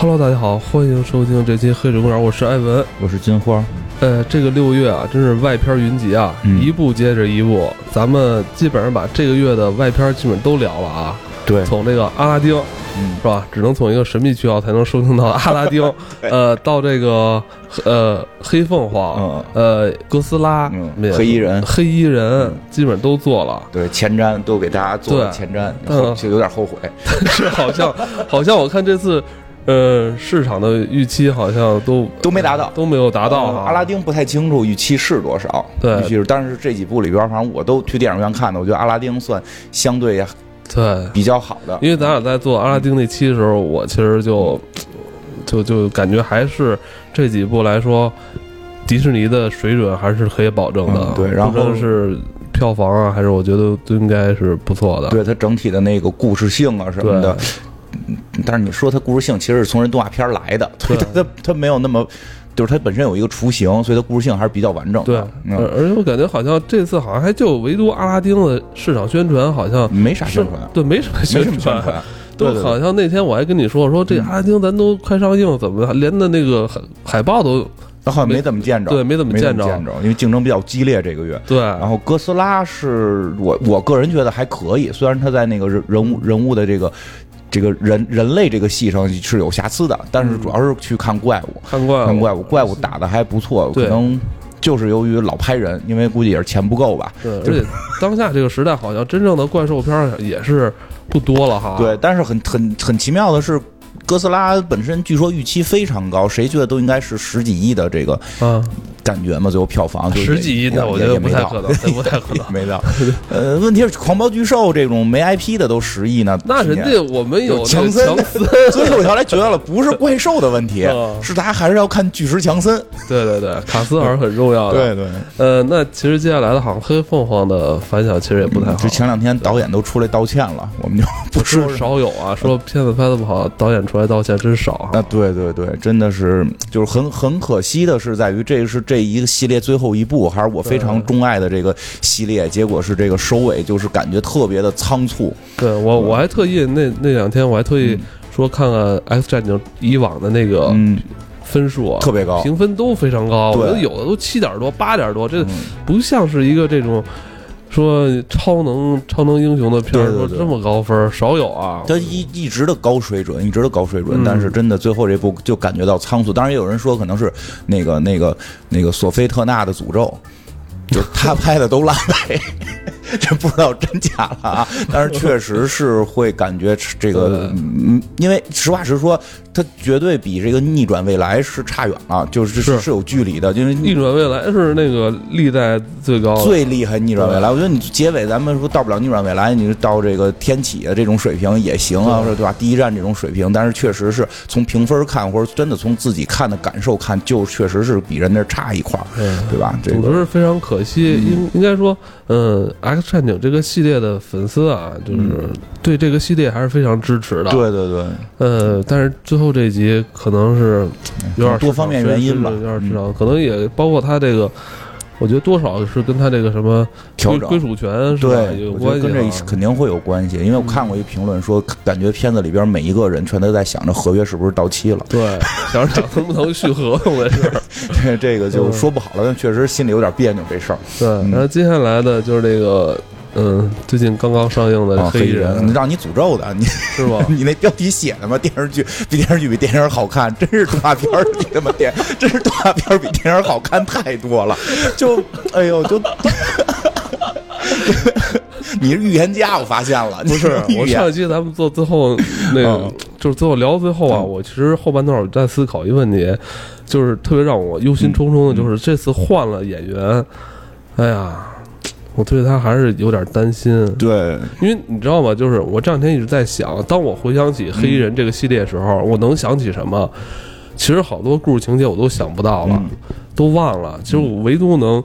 Hello，大家好，欢迎收听这期《黑水公园》，我是艾文，我是金花。呃，这个六月啊，真是外片云集啊，嗯。一部接着一部，咱们基本上把这个月的外片基本都聊了啊。对，从这个阿拉丁嗯。是吧，只能从一个神秘渠道才能收听到阿拉丁，呃，到这个呃黑凤凰，呃哥斯拉，嗯黑衣人。黑衣人基本都做了。对前瞻都给大家做了对。前瞻，嗯后就有点后悔。但 是好像好像我看这次，呃，市场的预期好像都都没达到都没有达到阿拉丁不太清楚预期是多少，对预期是，但是这几部里边，反正我都去电影院看的，我觉得阿拉丁算相对对，比较好的。因为咱俩在做阿拉丁那期的时候，我其实就就就感觉还是这几部来说，迪士尼的水准还是可以保证的。嗯对然后是票房啊，还是我觉得都应该是不错的。对它整体的那个故事性啊什么的，嗯但是你说它故事性其实是从人动画片来的，对它它它没有那么，就是它本身有一个雏形，所以它故事性还是比较完整对的。，而嗯，而且我感觉好像这次好像还就唯独阿拉丁的市场宣传好像没啥宣传，对，没什么没宣传。都对好像那天我还跟你说说这阿拉丁咱都快上映，怎么连的那个海海报都好像没怎么见着，对没怎么见着见着，因为竞争比较激烈这个月。对，然后哥斯拉是我我个人觉得还可以，虽然他在那个人人物人物的这个这个人人类这个戏上是有瑕疵的，但是主要是去看怪物，看怪物看怪物，怪物打的还不错，可能就是由于老拍人，因为估计也是钱不够吧。对，而且当下这个时代，好像真正的怪兽片也是不多了哈。对，但是很很很奇妙的是。哥斯拉本身据说预期非常高，谁觉得都应该是十几亿的这个啊，感觉嘛，最后票房就十几亿也的，我觉得不太可能，不太可能。没到。呃，问题是狂暴巨兽这种没 IP 的都十亿呢，那人家我们有强森，所以我后来觉得了，不是怪兽的问题嗯，是大家还是要看巨石强森。对对对，卡斯还是很重要的。对对，呃，那其实接下来的好像黑凤凰的反响其实也不太好就。前两天导演都出来道歉了，我们就不不是说。少有啊，说片子拍的不好，导演出来道歉真少啊，啊。对对对，真的是，就是很很可惜的是，在于这是这一个系列最后一部，还是我非常钟爱的这个系列，结果是这个收尾，就是感觉特别的仓促。对我我还特意那那两天我还特意说看看《X 战警》以往的那个嗯，分数啊，特别高。评分都非常高，对。我觉得有的都七点多、八点多，这嗯。不像是一个这种说超能超能英雄的片儿，这么高分儿少有啊。他一一直的高水准，一直的高水准，嗯但是真的最后这部就感觉到仓促。当然，也有人说可能是那个那个那个索菲特纳的诅咒，就是他拍的都烂尾，这不知道真假了啊。但是确实是会感觉这个，嗯，因为实话实说，它绝对比这个逆转未来是差远了，就是是。是有距离的，因为逆转未来是那个历代最高，最厉害逆转未来，我觉得你结尾咱们说到不了逆转未来，你到这个天启的这种水平也行啊，对。吧？第一站这种水平，但是确实是从评分看，或者真的从自己看的感受看，就确实是比人那儿差一块儿，对。对吧？这总之个是非常可惜，应应该说，嗯，《X 战警》这个系列的粉丝啊，就是对这个系列还是非常支持的。，对对对，呃，但是最后这一集可能是有点多方面原因吧有点市场，可能也包括他这个，我觉得多少是跟他这个什么调整。归归属权是吧？对，有关系啊。这肯定会有关系，因为我看过一评论说，感觉片子里边每一个人全都在想着合约是不是到期了，对，想着能不能续合同的事儿。这 这个就说不好了，但确实心里有点别扭这事儿。对，然后接下来的就是这个，嗯，最近刚刚上映的黑，《衣黑人，让你诅咒的，你是吧？你那标题写的吗？电视剧比电视剧比电影好看，真是动画片儿比他妈电，真是动画片儿比电影好看太多了。就，哎呦，就，你是预言家，我发现了，不是，我上一期咱们做最后那个嗯，就是最后聊到最后啊，嗯我其实后半段我在思考一个问题，就是特别让我忧心忡忡的，就是这次换了演员，哎呀，我对他还是有点担心。对，因为你知道吗？就是我这两天一直在想，当我回想起黑衣人这个系列的时候，我能想起什么？其实好多故事情节我都想不到了，嗯都忘了。其实我唯独能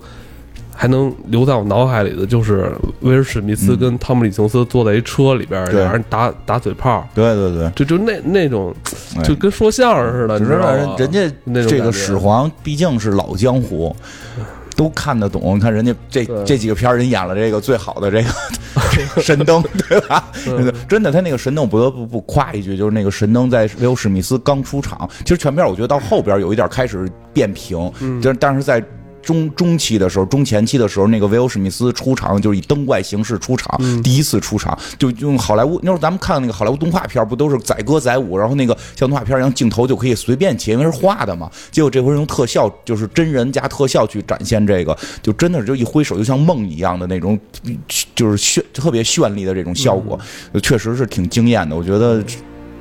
还能留在我脑海里的，就是威尔史密斯嗯跟汤姆李琼斯坐在一车里边，对俩人打打嘴炮，对对对，就就那那种，哎就跟说相声似的，你知道吗？人家那种这个始皇毕竟是老江湖。都看得懂，你看人家这这几个片儿人演了这个最好的这个 神灯，对吧？嗯真的，他那个神灯，我不得不不夸一句，就是那个神灯在威尔史密斯刚出场，其实全片我觉得到后边有一点开始变平，嗯就是但是在。中中期的时候，中前期的时候，那个维欧史密斯出场就是以灯怪形式出场，嗯第一次出场就用好莱坞那时候咱们看那个好莱坞动画片，不都是载歌载舞，然后那个像动画片一样镜头就可以随便切，因为是画的嘛。结果这回用特效，就是真人加特效去展现这个，就真的是就一挥手就像梦一样的那种，就是炫特别绚丽的这种效果，确实是挺惊艳的。我觉得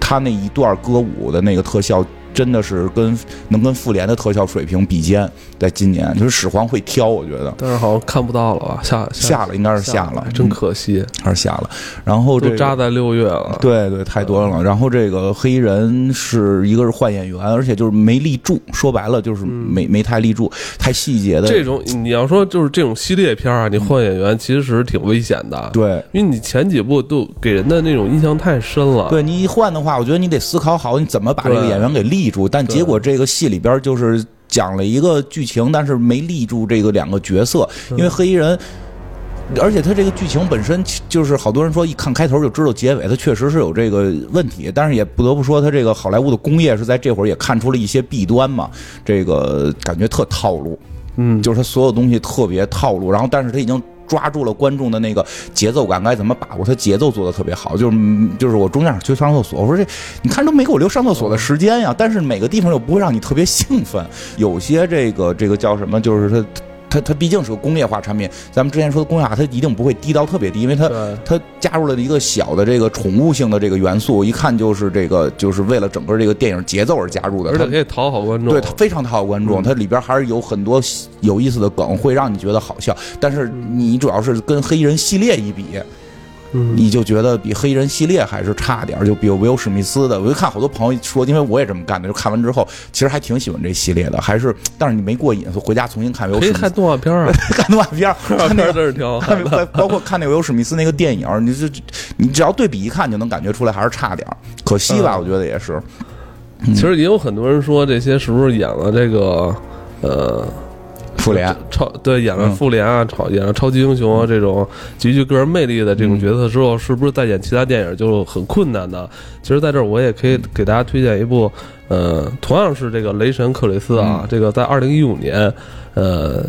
他那一段歌舞的那个特效。真的是跟能跟复联的特效水平比肩，在今年就是始皇会挑，我觉得但是好像看不到了吧？下下了应该是下了，真可惜，还是下了。然后这个都扎在六月了，对对，太多了。然后这个黑衣人是一个是换演员，而且就是没立住，说白了就是没没太立住，太细节的这种你要说就是这种系列片啊，你换演员其实挺危险的，对。因为你前几部都给人的那种印象太深了，对你一换的话，我觉得你得思考好你怎么把这个演员给立住。但结果这个戏里边就是讲了一个剧情，但是没立住这个两个角色，因为黑衣人。而且他这个剧情本身就是好多人说一看开头就知道结尾，他确实是有这个问题。但是也不得不说，他这个好莱坞的工业是在这会儿也看出了一些弊端嘛，这个感觉特套路。嗯，就是他所有东西特别套路，然后但是他已经抓住了观众的那个节奏感，该怎么把握，他节奏做的特别好。就是就是我中间去上厕所，我说这你看都没给我留上厕所的时间呀，但是每个地方又不会让你特别兴奋。有些这个这个叫什么，就是他。它它毕竟是个工业化产品，咱们之前说的工业化，它一定不会低到特别低，因为它它加入了一个小的这个宠物性的这个元素，一看就是这个就是为了整个这个电影节奏而加入的。而且可以讨好观众，对，它非常讨好观众，嗯它里边还是有很多有意思的梗，会让你觉得好笑。但是你主要是跟黑衣人系列一比，嗯，你就觉得比黑衣人系列还是差点儿。就比如维欧史密斯的，我就看好多朋友说，因为我也这么干的，就看完之后，其实还挺喜欢这系列的，还是但是你没过瘾，回家重新看维欧可以看史密斯，动画片啊，看动画片儿，动画看那真是挺好 看的。包括看那个维欧史密斯那个电影，你就你只要对比一看就能感觉出来还是差点儿，可惜吧？嗯我觉得也是。其实也有很多人说这些是不是演了这个呃复联，超对演了嗯复联啊，超演了超级英雄啊这种极具个人魅力的这种角色之后，是不是再演其他电影就很困难呢？其实在这儿我也可以给大家推荐一部，呃，同样是这个雷神克里斯啊，嗯这个在二零一五年，呃。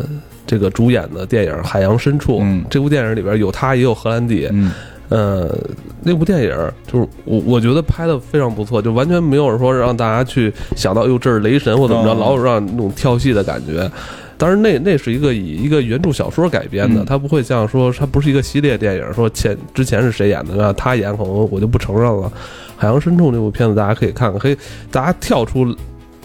这个主演的电影《海洋深处》，嗯这部电影里边有他，也有荷兰弟，嗯呃，那部电影就是我我觉得拍的非常不错，就完全没有说让大家去想到哟这是雷神或怎么着，哦老有让那种跳戏的感觉。当然那那是一个以一个原著小说改编的，嗯它不会像说它不是一个系列电影，说前之前是谁演的，那他演可能我就不承认了。《海洋深处》那部片子大家可以看看，可以大家跳出。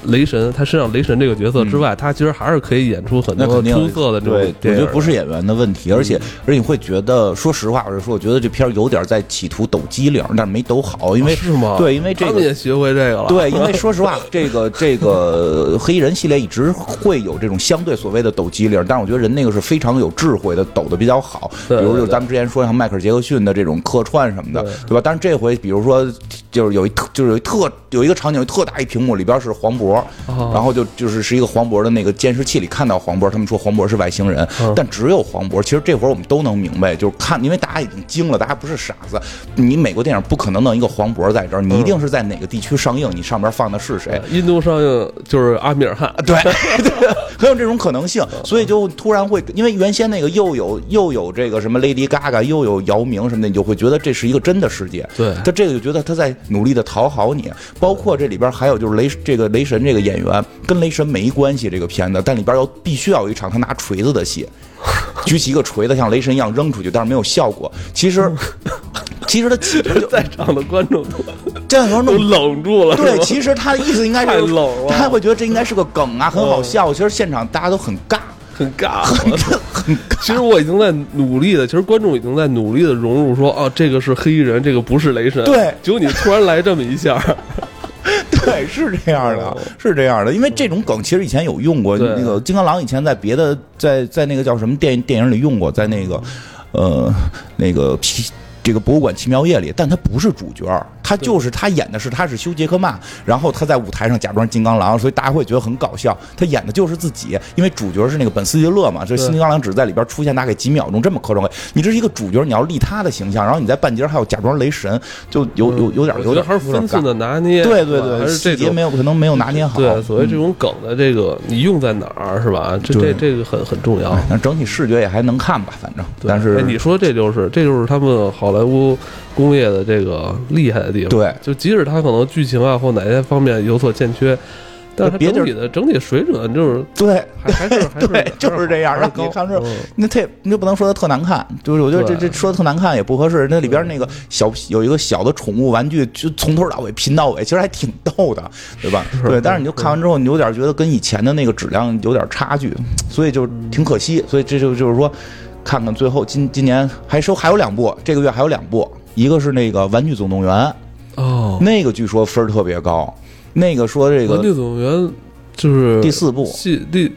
雷神，他身上雷神这个角色之外，他其实还是可以演出很多出色的这对种，对。我觉得不是演员的问题，而且而且你会觉得，说实话，我是说，我觉得这片儿有点在企图抖机灵，但是没抖好，因为哦是吗？对，因为这个。他们也学会这个了。对，因为说实话，这个这个黑衣人系列一直会有这种相对所谓的抖机灵，但是我觉得人那个是非常有智慧的，抖的比较好。比对对如就是咱们之前说像迈克尔杰克逊的这种客串什么的，对对吧？但是这回比如说就是有一特就是有一特有一个场景，特大一屏幕，里边是黄渤，哦然后就就是是一个黄渤的那个监视器里看到黄渤，他们说黄渤是外星人，嗯但只有黄渤。其实这会儿我们都能明白，就是看，因为大家已经惊了，大家不是傻子。你美国电影不可能弄一个黄渤在这儿，你一定是在哪个地区上映，你上边放的是谁。印度上映就是阿米尔汗，对，对，很有这种可能性，所以就突然会，因为原先那个又有又有这个什么 Lady Gaga，又有姚明什么的，你就会觉得这是一个真的世界。对他这个就觉得他在努力的讨好你，包括这里边还有就是雷这个雷神这个演员跟雷神没关系，这个片子，但里边要必须要有一场他拿锤子的戏，举起一个锤子像雷神一样扔出去，但是没有效果。其实，其实他起在场的观众都这样都冷住了。对，其实他的意思应该太是冷了他会觉得这应该是个梗啊，很好笑。其实现场大家都很尬，很尬，很尬。其实我已经在努力的，其实观众已经在努力的融入说，哦，这个是黑衣人，这个不是雷神。对结果你突然来这么一下，对，是这样的哦，是这样的。因为这种梗其实以前有用过，那个金刚狼以前在别的在在那个叫什么电电影里用过，在那个呃那个皮。这个博物馆奇妙夜里，但他不是主角，他就是他演的是他是修杰克曼，然后他在舞台上假装金刚狼，所以大家会觉得很搞笑。他演的就是自己，因为主角是那个本斯蒂勒嘛，这新金刚狼只在里边出现大概几秒钟，这么磕碜。你这是一个主角，你要立他的形象，然后你在半截还要假装雷神，就有有有点有点还是分寸的拿捏，对对对，这节没有可能没有拿捏好。对，所谓这种梗的这个你用在哪儿是吧？这这这个很很重要。那整体视觉也还能看吧，反正。但是你说这就是这就是他们好莱坞工业的这个厉害的地方。对，就即使它可能剧情啊或哪些方面有所欠缺，但是它整体的整体水准就是对，还还是对，就是这样。让你看这，那他你就不能说它特难看，就是我觉得这这说的特难看也不合适。那里边那个小有一个小的宠物玩具，就从头到尾拼到尾，其实还挺逗的，对吧？对，但是你就看完之后，你有点觉得跟以前的那个质量有点差距，所以就挺可惜。所以这就就是说。看看最后今今年还收还有两部，这个月还有两部，一个是那个《玩具总动员》，哦，那个据说分儿特别高，那个说这个《玩具总动员》就是第四部，系历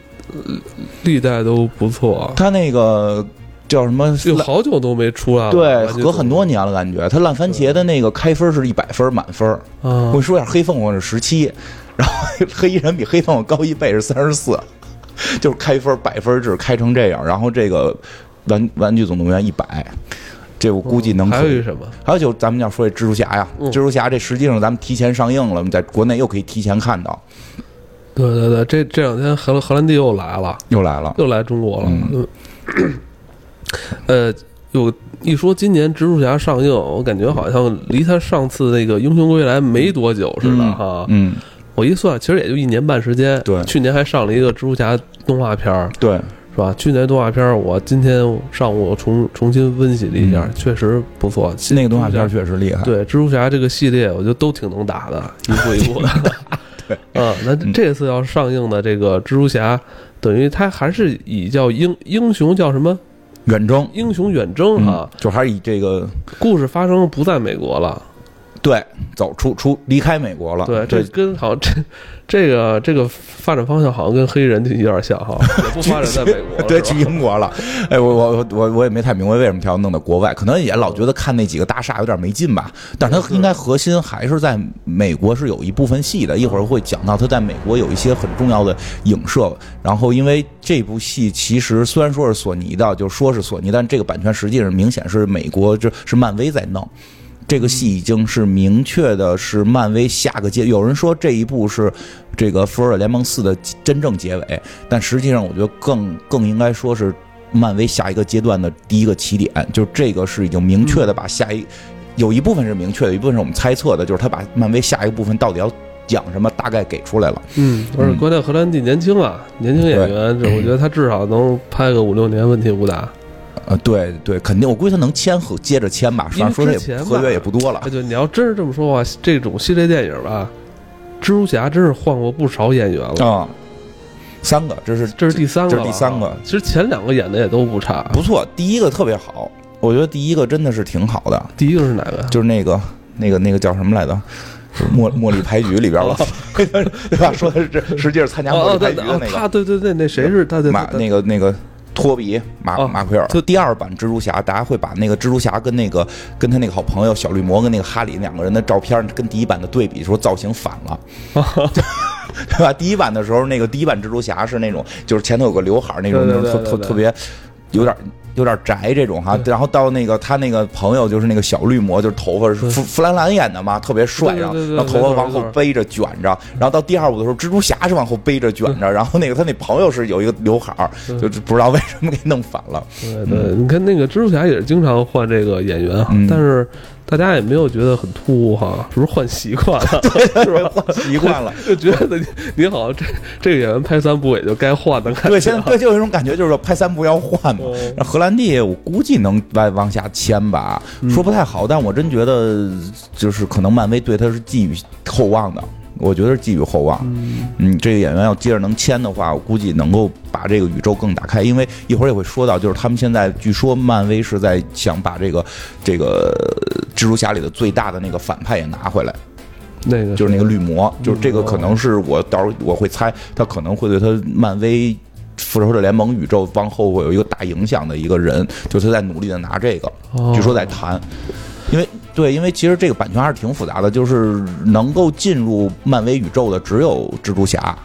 历代都不错。他那个叫什么？有好久都没出来了，对，隔很多年了，感觉他烂番茄的那个开分是一百分满分。我说一下，黑凤凰是十七，然后黑衣人比黑凤凰高一倍是三十四，就是开分百分制开成这样，然后这个。玩玩具总动员一百，这我估计能。还有一什么？还有就咱们要说这蜘蛛侠呀，蜘蛛侠这实际上咱们提前上映了，我们在国内又可以提前看到。对对对，这这两天荷荷兰弟又来了，又来了，又来中国了。嗯。呃，有一说今年蜘蛛侠上映，我感觉好像离他上次那个英雄归来没多久似的哈。嗯。我一算，其实也就一年半时间。对。去年还上了一个蜘蛛侠动画片儿。对。是吧？去年动画片我今天上午重重新温习了一下，确实不错。那个动画片确实厉害。对，蜘蛛侠这个系列，我觉得都挺能打的，一步一步的。对，嗯，那这次要上映的这个蜘蛛侠，等于它还是以叫英英雄叫什么远征？英雄远征啊，就还是以这个故事发生不在美国了。对，走出出离开美国了。对，这跟好像这这个这个发展方向好像跟黑人有点像哈，也不发展在美国，对，去英国了。哎，我我我我也没太明白为什么他要弄到国外，可能也老觉得看那几个大厦有点没劲吧。但是他应该核心还是在美国是有一部分戏的，一会儿会讲到他在美国有一些很重要的影射。然后因为这部戏其实虽然说是索尼的，就说是索尼，但这个版权实际上明显是美国，就是漫威在弄。这个戏已经是明确的，是漫威下个阶。有人说这一部是这个《复仇者联盟四》的真正结尾，但实际上我觉得更更应该说是漫威下一个阶段的第一个起点。就这个是已经明确的把下一有一部分是明确的，一部分是我们猜测的，就是他把漫威下一个部分到底要讲什么，大概给出来了。嗯，而且关键荷兰弟年轻啊，年轻演员，这我觉得他至少能拍个五六年，问题不大。呃，对对，肯定，我估计他能签合，接着签吧。反正说这合约也不多了。对，你要真是这么说话，这种系列电影吧，蜘蛛侠真是换过不少演员了啊。三个，这是这是第三个，这是第三个。其实前两个演的也都不差，不错。第一个特别好，我觉得第一个真的是挺好的。第一个是哪个？就是那个那个那个叫什么来着？茉茉莉牌局里边了，对吧？说的是这实际上参加茉莉牌局的那个。他对对对，那谁是他的马？那个那个。托比马马奎尔，就第二版蜘蛛侠，大家会把那个蜘蛛侠跟那个跟他那个好朋友小绿魔跟那个哈里两个人的照片跟第一版的对比，说造型反了，对吧？第一版的时候，那个第一版蜘蛛侠是那种，就是前头有个刘海那种，那种特特特别有点。有点宅这种哈，然后到那个他那个朋友就是那个小绿魔，就是头发是弗弗兰兰演的嘛，特别帅，然后然后头发往后背着卷着，然后到第二部的时候，蜘蛛侠是往后背着卷着，然后那个他那朋友是有一个刘海儿，就不知道为什么给弄反了。对对，你看那个蜘蛛侠也是经常换这个演员，但是。大家也没有觉得很突兀哈，是 不是换习惯了？是吧？换习惯了，就觉得你你好像这这个演员拍三部也就该换的。对，现在对就有一种感觉，就是说拍三部要换嘛。荷兰弟，我估计能往往下签吧，说不太好，但我真觉得就是可能漫威对他是寄予厚望的。我觉得是寄予厚望，嗯，这个演员要接着能签的话，我估计能够把这个宇宙更打开。因为一会儿也会说到，就是他们现在据说漫威是在想把这个这个蜘蛛侠里的最大的那个反派也拿回来，那个。就是那个绿魔，就是这个可能是我到时候我会猜，他可能会对他漫威。复仇者联盟宇宙往后会有一个大影响的一个人，就是他在努力的拿这个，哦。据说在谈，因为对，因为其实这个版权还是挺复杂的，就是能够进入漫威宇宙的只有蜘蛛侠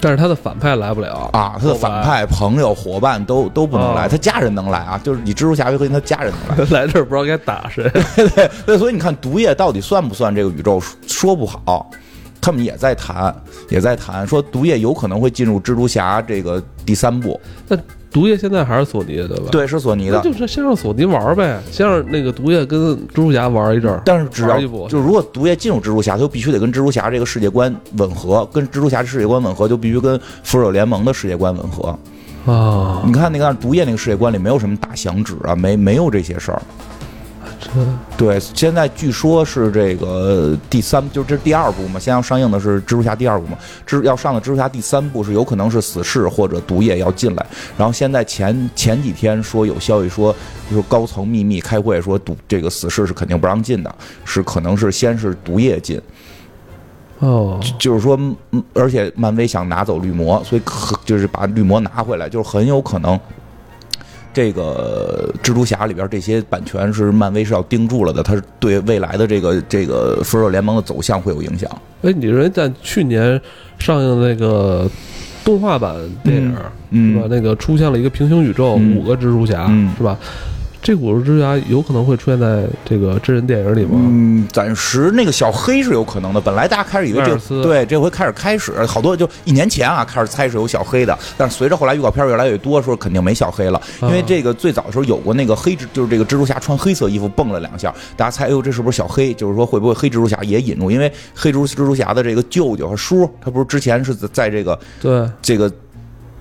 但是他的反派来不了啊，他的反派、朋友、伙伴都都不能来，哦他家人能来啊，就是以蜘蛛侠为核心，他家人能来。来这儿不知道该打谁。对，所以你看毒液到底算不算这个宇宙，说不好。他们也在谈，也在谈，说毒液有可能会进入蜘蛛侠这个第三部。那毒液现在还是索尼的对吧？，对，是索尼的。就是先让索尼玩呗，先让那个毒液跟蜘蛛侠玩一阵儿。但是只要就是如果毒液进入蜘蛛侠，他就必须得跟蜘蛛侠这个世界观吻合，跟蜘蛛侠世界观吻合，就必须跟复仇者联盟的世界观吻合。啊，你看那个毒液那个世界观里没有什么打响指啊，没没有这些事儿。对，现在据说是这个第三，就是这是第二部嘛，现在要上映的是蜘蛛侠第二部嘛，蜘要上的蜘蛛侠第三部是有可能是死侍或者毒液要进来，然后现在前前几天说有消息说，就是高层秘密开会说毒这个死侍是肯定不让进的，是可能是先是毒液进，哦，就是说，嗯而且漫威想拿走绿魔，所以可就是把绿魔拿回来，就是很有可能。这个蜘蛛侠里边这些版权是漫威是要盯住了的，它是对未来的这个这个复仇者联盟的走向会有影响。哎，你认为在去年上映的那个动画版电影、是吧？嗯，那个出现了一个平行宇宙，嗯五个蜘蛛侠、嗯是吧？这五个蜘蛛侠有可能会出现在这个真人电影里吗？嗯，暂时那个小黑是有可能的。本来大家开始以为这对这回开始开始好多就一年前啊开始猜是有小黑的，但是随着后来预告片越来越多，说肯定没小黑了，因为啊这个最早的时候有过那个黑蜘，就是这个蜘蛛侠穿黑色衣服蹦了两下，大家猜，哎呦这是不是小黑？就是说会不会黑蜘蛛侠也引入？因为黑蜘蛛蜘蛛侠的这个舅舅和叔，他不是之前是在在这个对，这个。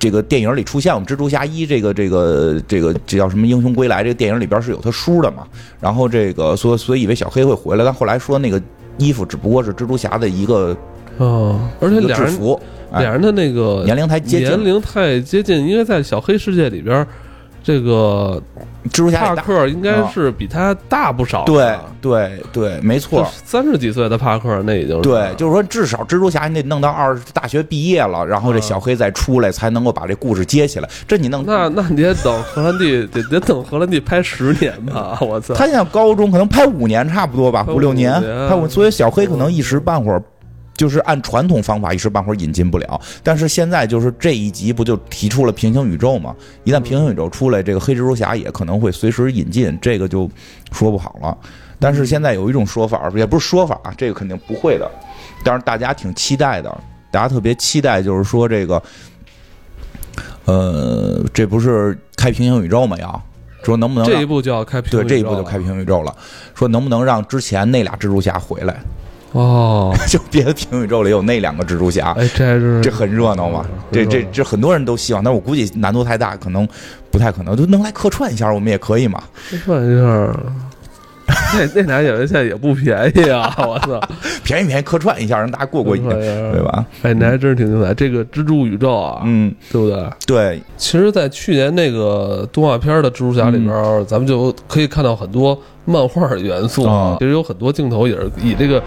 这个电影里出现，我们蜘蛛侠一这个这个这个这叫什么英雄归来？这个电影里边是有他叔的嘛？然后这个所所以以为小黑会回来，但后来说那个衣服只不过是蜘蛛侠的一个哦，而且俩人制服，哎俩人的那个年龄太接近年龄太接近，因为在小黑世界里边，这个蜘蛛侠帕，克应该是比他大不少的。对对对，没错。三十几岁的帕克那已经是对，就是说，至少蜘蛛侠你得弄到二十大学毕业了，然后这嗯小黑再出来，才能够把这故事接起来。这你弄，那那你得等荷兰弟，得得等荷兰弟拍十年吧？我操！他现在高中可能拍五年差不多吧，五六年五年拍五，所以小黑可能一时半会儿。就是按传统方法一时半会儿引进不了，但是现在就是这一集不就提出了平行宇宙嘛？一旦平行宇宙出来，这个黑蜘蛛侠也可能会随时引进，这个就说不好了。但是现在有一种说法，也不是说法啊，这个肯定不会的，但是大家挺期待的，大家特别期待，就是说这个，呃，这不是开平行宇宙吗？要说能不能这一步就要开平对，这一步就开平行宇宙了。说能不能让之前那俩蜘蛛侠回来？哦。就别的平行宇宙里有那两个蜘蛛侠，哎，这还是这很热闹嘛？这这这很多人都希望，但我估计难度太大，可能不太可能。就能来客串一下，我们也可以嘛？客串一下，那那俩演员现在也不便宜啊！我操，便宜便宜客串一下，让大家过过瘾，对对？吧？哎，你还真是挺精彩。这个蜘蛛宇宙啊，嗯，对不对？对，其实，在去年那个动画片的蜘蛛侠里边，嗯咱们就可以看到很多漫画元素啊其实有很多镜头也是以这个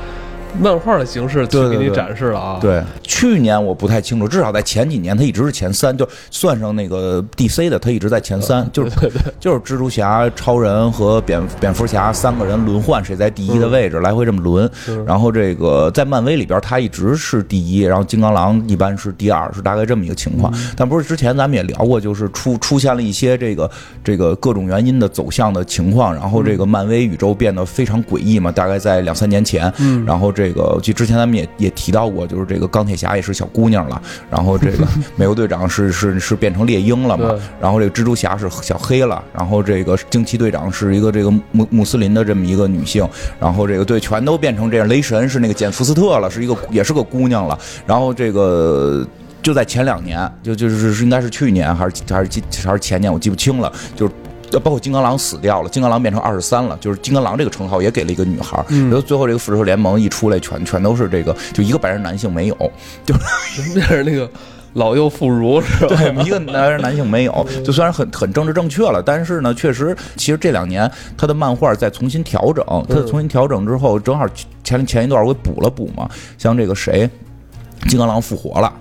漫画的形式去给你展示了啊。对，去年我不太清楚，至少在前几年，它一直是前三，就算上那个 DC 的，它一直在前三，就是对对，就是蜘蛛侠、超人和蝙蝙蝠侠三个人轮换，谁在第一的位置，来回这么轮。嗯然后这个在漫威里边，它一直是第一，然后金刚狼一般是第二，是大概这么一个情况。但不是之前咱们也聊过，就是出出现了一些这个这个各种原因的走向的情况，然后这个漫威宇宙变得非常诡异嘛。大概在两三年前，嗯然后这个就之前咱们也也提到过，就是这个钢铁侠也是小姑娘了，然后这个 美国队长是是是变成猎鹰了嘛，然后这个蜘蛛侠是小黑了，然后这个惊奇队长是一个这个穆穆斯林的这么一个女性，然后这个对全都变成这样，雷神是那个简福斯特了，是一个也是个姑娘了，然后这个。就在前两年，就就是是应该是去年还是还是今还是前年，我记不清了。就包括金刚狼死掉了，金刚狼变成二十三了，就是金刚狼这个称号也给了一个女孩。嗯然后最后这个复仇者联盟一出来，全全都是这个，就一个白人男性没有，变成那个老幼妇孺是吧？对，一个男人男性没有，就虽然很很政治正确了，但是呢，确实，其实这两年他的漫画在重新调整，他重新调整之后，正好前前一段我给补了补嘛，像这个谁，金刚狼复活了。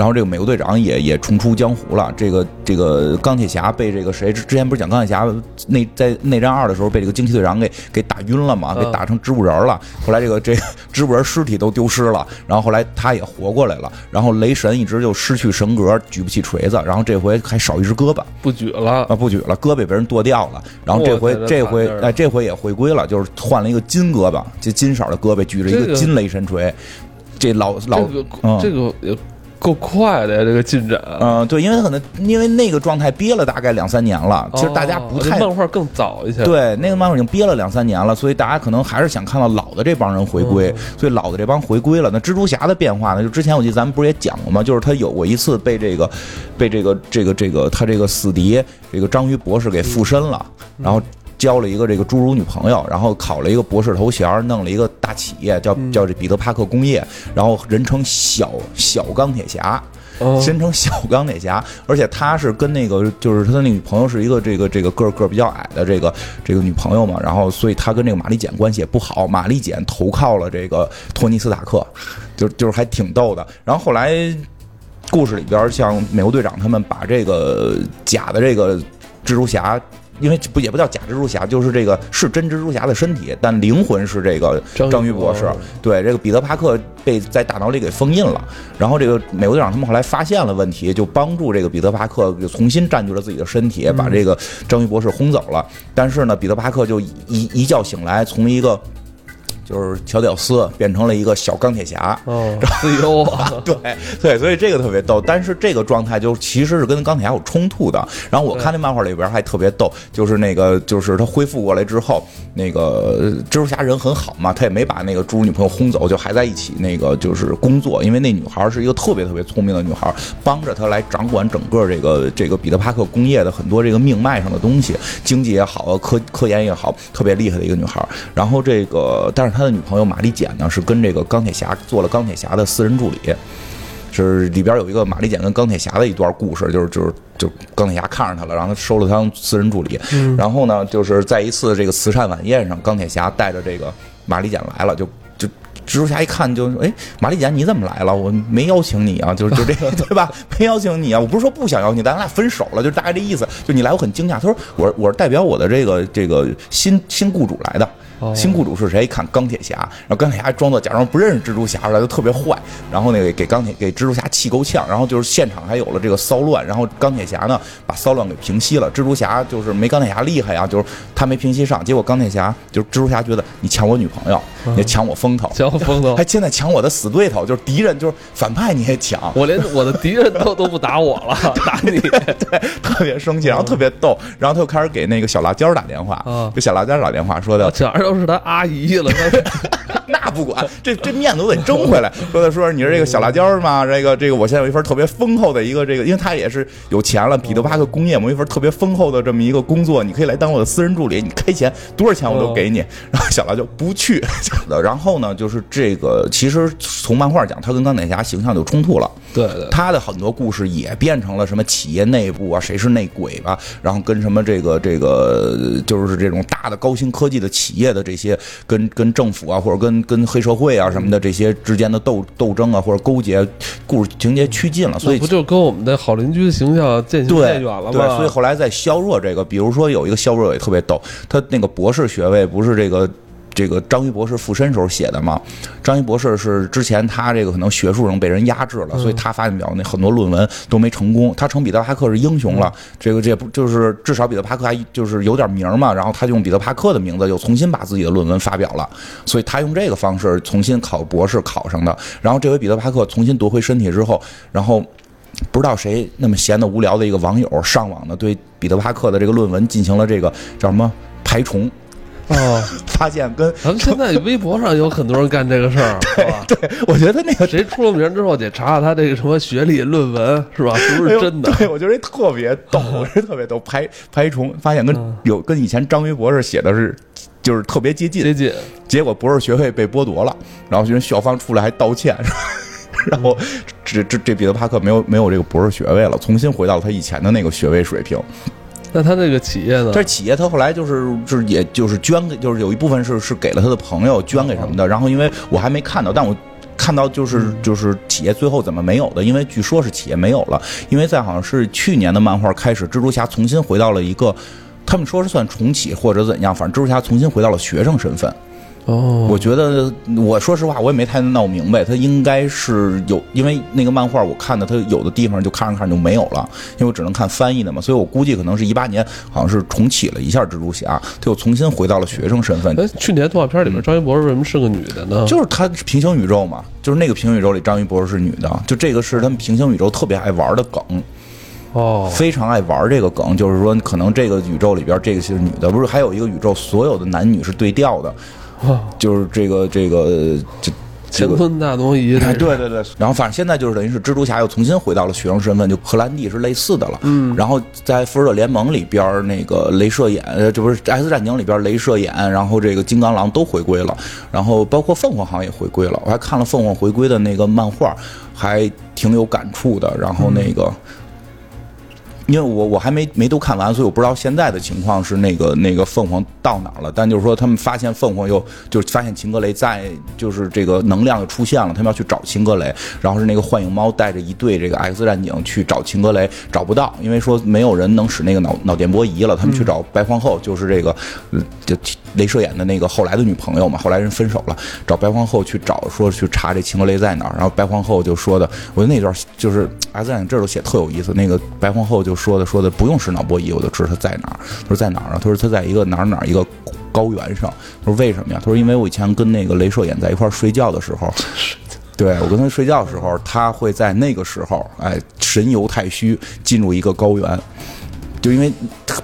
然后这个美国队长也也重出江湖了。这个这个钢铁侠被这个谁之之前不是讲钢铁侠内在内战二的时候被这个惊奇队长给给打晕了嘛，给打成植物人了。后来这个这个 植物人尸体都丢失了，然后后来他也活过来了。然后雷神一直就失去神格，举不起锤子，然后这回还少一只胳膊，不举了啊，不举了，胳膊被人剁掉了。然后这回这回哎这回也回归了，就是换了一个金胳膊，这金色的胳膊举着一个金雷神锤。这老老这个也够快的呀，这个进展。嗯，对，因为可能因为那个状态憋了大概两三年了，其实大家不太漫画更早一些。对，那个漫画已经憋了两三年了，所以大家可能还是想看到老的这帮人回归，所以老的这帮回归了。那蜘蛛侠的变化呢？就之前我记得咱们不是也讲过吗？就是他有过一次被这个被这个这个这个他这个死敌这个章鱼博士给附身了，然后。交了一个这个侏儒女朋友，然后考了一个博士头衔，弄了一个大企业，叫叫这彼得帕克工业，然后人称小小钢铁侠，人称小钢铁侠，而 且他是跟那个就是他的那女朋友是一个这个这个个个比较矮的这个这个女朋友嘛，然后所以他跟这个玛丽简关系也不好，玛丽简投靠了这个托尼斯塔克，就就是还挺逗的。然后后来故事里边像美国队长他们把这个假的这个蜘蛛侠。因为不也不叫假蜘蛛侠，就是这个是真蜘蛛侠的身体，但灵魂是这个章鱼博士。对，这个彼得帕克被在大脑里给封印了，然后这个美国队长他们后来发现了问题，就帮助这个彼得帕克就重新占据了自己的身体，把这个章鱼博士轰走了。但是呢，彼得帕克就一一觉醒来，从一个。就是乔屌丝变成了一个小钢铁侠，哦，自由啊，对对，所以这个特别逗。但是这个状态就其实是跟钢铁侠有冲突的。然后我看那漫画里边还特别逗，就是那个就是他恢复过来之后，那个蜘蛛侠人很好嘛，他也没把那个侏儒女朋友轰走，就还在一起那个就是工作。因为那女孩是一个特别特别聪明的女孩，帮着他来掌管整个这个这个彼得帕克工业的很多这个命脉上的东西，经济也好，科科研也好，特别厉害的一个女孩。然后这个，但是他。他的女朋友玛丽简呢，是跟这个钢铁侠做了钢铁侠的私人助理，是里边有一个玛丽简跟钢铁侠的一段故事，就是就是就钢铁侠看上他了，然后他收了他当私人助理。然后呢，就是在一次这个慈善晚宴上，钢铁侠带着这个玛丽简来了，就就蜘蛛侠一看就哎，玛丽简你怎么来了？我没邀请你啊，就是就这个 对吧？没邀请你啊，我不是说不想邀请，咱俩分手了，就大概这意思。就你来我很惊讶，他说我我是代表我的这个这个新新雇主来的。新雇主是谁？一看钢铁侠，然后钢铁侠装作假装不认识蜘蛛侠，来就特别坏，然后那个给钢铁给蜘蛛侠气够呛，然后就是现场还有了这个骚乱，然后钢铁侠呢把骚乱给平息了，蜘蛛侠就是没钢铁侠厉害啊，就是他没平息上，结果钢铁侠就是蜘蛛侠觉得你抢我女朋友，你抢我风头，抢我风头，还现在抢我的死对头，就是敌人，就是反派你也抢，我连我的敌人都 都不打我了，打你，对，特别生气，然后特别逗，然后他就开始给那个小辣椒打电话，给小辣椒打电话说的。都是他阿姨了，那 不管，这这面子我得争回来。说的说你是这个小辣椒是吗？这个这个，我现在有一份特别丰厚的一个这个，因为他也是有钱了，彼得巴克工业我一份特别丰厚的这么一个工作，你可以来当我的私人助理，你开钱多少钱我都给你。然后小辣椒不去，然后呢，就是这个其实从漫画讲，他跟钢铁侠形象就冲突了。对对，他的很多故事也变成了什么企业内部啊，谁是内鬼吧，然后跟什么这个这个就是这种大的高新科技的企业的。这些跟跟政府啊，或者跟跟黑社会啊什么的这些之间的斗斗争啊，或者勾结，故事情节趋近了，所以不就跟我们的好邻居的形象渐行渐远了吗？对，所以后来在削弱这个，比如说有一个削弱也特别逗，他那个博士学位不是这个。这个章鱼博士附身时候写的嘛？章鱼博士是之前他这个可能学术上被人压制了，所以他发表那很多论文都没成功。他成彼得帕克是英雄了，这个这不就是至少彼得帕克还就是有点名嘛？然后他就用彼得帕克的名字又重新把自己的论文发表了，所以他用这个方式重新考博士考上的。然后这回彼得帕克重新夺回身体之后，然后不知道谁那么闲的无聊的一个网友上网呢，对彼得帕克的这个论文进行了这个叫什么排虫。哦，发现跟咱们现在微博上有很多人干这个事儿，对对，我觉得那个谁出了名之后得查查他这个什么学历、论文是吧？是不是真的？对，我觉得 特别逗，我觉得特别逗。排排虫发现跟有跟以前章鱼博士写的是，就是特别接近，接近。结果博士学位被剥夺了，然后人校方出来还道歉，然后这这这彼得帕克没有没有这个博士学位了，重新回到了他以前的那个学位水平。那他这个企业呢？这企业他后来就是就是也就是捐给，就是有一部分是是给了他的朋友捐给什么的。然后因为我还没看到，但我看到就是就是企业最后怎么没有的，因为据说是企业没有了，因为在好像是去年的漫画开始，蜘蛛侠重新回到了一个，他们说是算重启或者怎样，反正蜘蛛侠重新回到了学生身份。哦，我觉得，我说实话，我也没太闹明白，他应该是有，因为那个漫画我看的，他有的地方就看着看着就没有了，因为我只能看翻译的嘛，所以我估计可能是一八年，好像是重启了一下蜘蛛侠，他又重新回到了学生身份。哎，去年动画片里面张一博士为什么是个女的呢？就是他平行宇宙嘛，就是那个平行宇宙里张一博士是女的，就这个是他们平行宇宙特别爱玩的梗。哦，非常爱玩这个梗，就是说可能这个宇宙里边这个是女的，不是还有一个宇宙所有的男女是对调的。就是这个这个这乾坤大挪移，对对对。然后反正现在就是等于是蜘蛛侠又重新回到了学生身份，就荷兰弟是类似的了。嗯。然后在复仇者联盟里边，那个镭射眼，这不是 X 战警里边镭射眼，然后这个金刚狼都回归了，然后包括凤凰好像也回归了。我还看了凤凰回归的那个漫画，还挺有感触的。然后那个。因为我我还没没都看完，所以我不知道现在的情况是那个那个凤凰到哪了。但就是说，他们发现凤凰又就是发现秦格雷在，就是这个能量又出现了，他们要去找秦格雷。然后是那个幻影猫带着一队这个 X 战警去找秦格雷，找不到，因为说没有人能使那个脑脑电波仪了。他们去找白皇后，就是这个就镭射眼的那个后来的女朋友嘛。后来人分手了，找白皇后去找，说去查这秦格雷在哪儿。然后白皇后就说的，我觉得那段就是 X 战警这都写特有意思。那个白皇后就。说的说的不用使脑波仪，我就知道他在哪儿。他说在哪儿啊？他说他在一个哪儿哪儿一个高原上。他说为什么呀？他说因为我以前跟那个镭射眼在一块 睡觉的时候，对我跟他睡觉的时候，他会在那个时候，哎，神游太虚，进入一个高原。就因为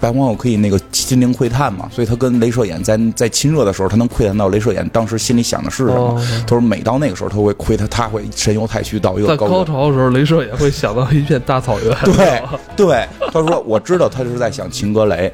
白皇后可以那个心灵窥探嘛，所以他跟镭射眼在在亲热的时候，他能窥探到镭射眼当时心里想的是什么。他说每到那个时候，他会窥探，他会神游太虚到一个高高潮的时候，镭射眼会想到一片大草原。对对，他说我知道他是在想秦格雷，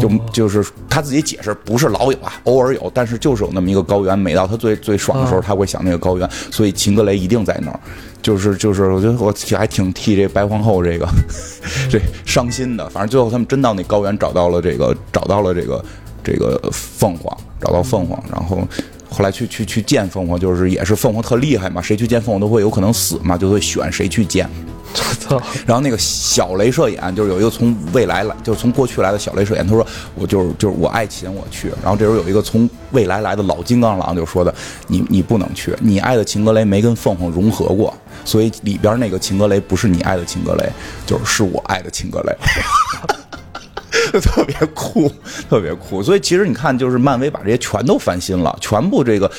就就是他自己解释，不是老有啊，偶尔有，但是就是有那么一个高原，每到他最最爽的时候，他会想那个高原，所以秦格雷一定在那儿。就是就是，我觉得我还挺替这白皇后这个 这伤心的。反正最后他们真到那高原找到了这个，找到了这个这个凤凰，找到凤凰，然后后来去去去见凤凰，就是也是凤凰特厉害嘛，谁去见凤凰都会有可能死嘛，就会选谁去见。我操！然后那个小镭射眼，就是有一个从未来来，就是从过去来的小镭射眼，他说我就是就是我爱秦，我去。然后这时候有一个从未来来的老金刚狼就说的，你你不能去，你爱的秦格雷没跟凤凰融合过。所以里边那个秦格雷不是你爱的秦格雷，就是是我爱的秦格雷，特别酷，特别酷。所以其实你看，就是漫威把这些全都翻新了，全部这个。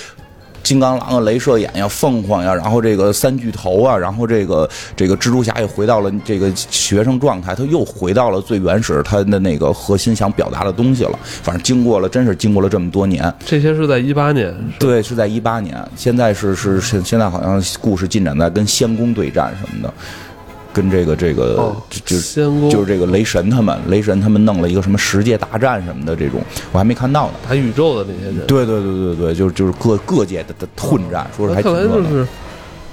金刚狼啊，镭射眼呀，凤凰呀，然后这个三巨头啊，然后这个这个蜘蛛侠也回到了这个学生状态，他又回到了最原始他的那个核心想表达的东西了。反正经过了，真是经过了这么多年。这些是在一八年，对，是在一八年。现在是是是，现在好像故事进展在跟仙宫对战什么的。跟这个这个就就是这个雷神他们，雷神他们弄了一个什么世界大战什么的这种，我还没看到呢。打宇宙的那些人，对对对对对，就是就是各各界的的混战，说是还看来就是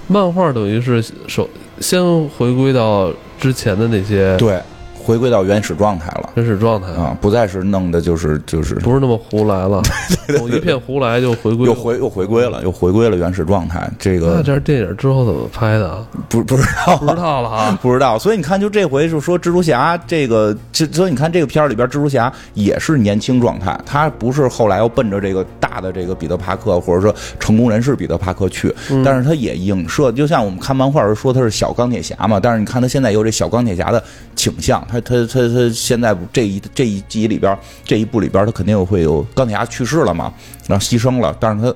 漫画等于是首先回归到之前的那些对。回归到原始状态了，原始状态。啊，不再是弄的，就是就是不是那么胡来了，一片胡来就回归，又回又回归了，又回归了原始状态。这个那这电影之后怎么拍的？不不知道，不知道了啊，不知道。所以你看，就这回就说蜘蛛侠这个，这所以你看这个片儿里边，蜘蛛侠也是年轻状态，他不是后来要奔着这个大的这个彼得帕克或者说成功人士彼得帕克去，但是他也影射，就像我们看漫画时说他是小钢铁侠嘛，但是你看他现在有这小钢铁侠的倾向，他。他他他现在这一这一集里边这一部里边他肯定会有钢铁侠去世了嘛，然后牺牲了，但是他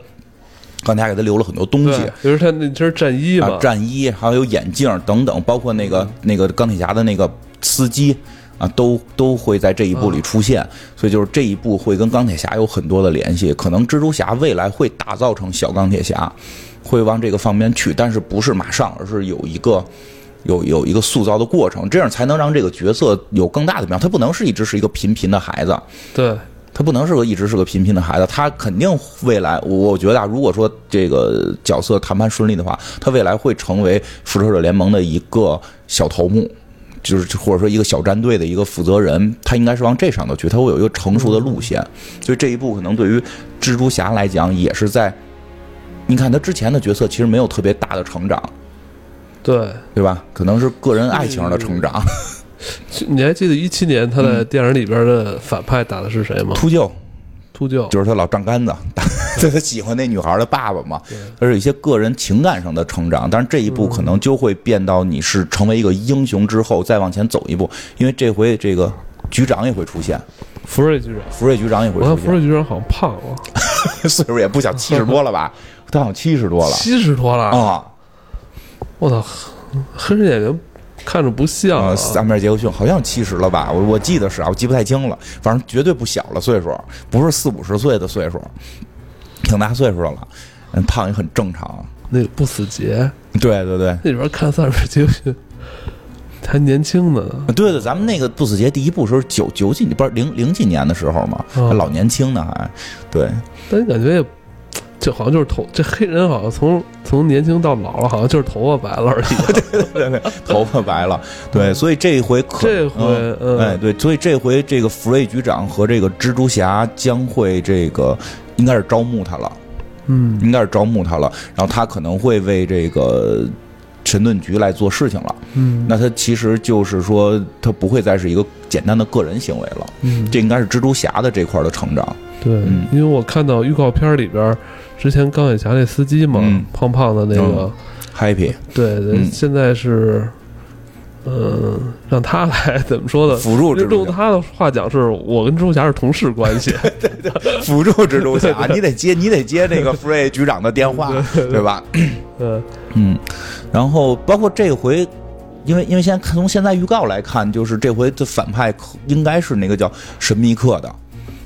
钢铁侠给他留了很多东西，比如他那身战衣嘛，战衣还有眼镜等等，包括那个那个钢铁侠的那个司机啊，都都会在这一部里出现，所以就是这一部会跟钢铁侠有很多的联系，可能蜘蛛侠未来会打造成小钢铁侠，会往这个方面去，但是不是马上，而是有一个。有有一个塑造的过程，这样才能让这个角色有更大的变化。他不能是一直是一个贫贫的孩子，对他不能是个一直是个平平的孩子。他肯定未来，我觉得啊，如果说这个角色谈判顺利的话，他未来会成为复仇者联盟的一个小头目，就是或者说一个小战队的一个负责人。他应该是往这上头去，他会有一个成熟的路线。所以这一步可能对于蜘蛛侠来讲，也是在你看他之前的角色其实没有特别大的成长，对，对吧？可能是个人爱情的成长。你还记得一七年他在电影里边的反派打的是谁吗？秃鹫。秃鹫，就是他老丈杆子，对 他喜欢那女孩的爸爸嘛。他是一些个人情感上的成长，但是这一步可能就会变到你是成为一个英雄之后再往前走一步，因为这回这个局长也会出现，福瑞局长，福瑞局长也会我看出现，福瑞局长好像胖了，岁数也不小，七十多了吧？他好像七十多了。七十多了，啊。我操，黑人演员看着不像萨米尔·杰克逊好像七十了吧？我我记得是啊，我记不太清了，反正绝对不小了岁数，不是四五十岁的岁数，挺大岁数的了。嗯，胖也很正常。那个不死劫对对对，那里边看萨米尔杰克逊还年轻呢，对对，咱们那个不死劫第一部时候九九几年，不是零零几年的时候嘛，哦还老年轻呢还。对，但你感觉也。就好像就是头，这黑人好像从从年轻到老了，好像就是头发白了而已。对对对，头发白了。对，所以这一回可这回哎对，所以这回这个福瑞局长和这个蜘蛛侠将会这个应该是招募他了。嗯，应该是招募他了，然后他可能会为这个神盾局来做事情了。嗯，那他其实就是说，他不会再是一个简单的个人行为了，嗯，这应该是蜘蛛侠的这块的成长。对，嗯因为我看到预告片里边，之前钢铁侠那司机嘛，嗯胖胖的那个，Happy 对对，嗯现在是，嗯、让他来怎么说呢？辅助蜘蛛侠，用他的话讲，是我跟蜘蛛侠是同事关系。辅助蜘蛛侠，你得接你得接那个 Free 局长的电话，对吧？嗯嗯，然后包括这回。因为因为现在看从现在预告来看，就是这回的反派应该是那个叫神秘客的。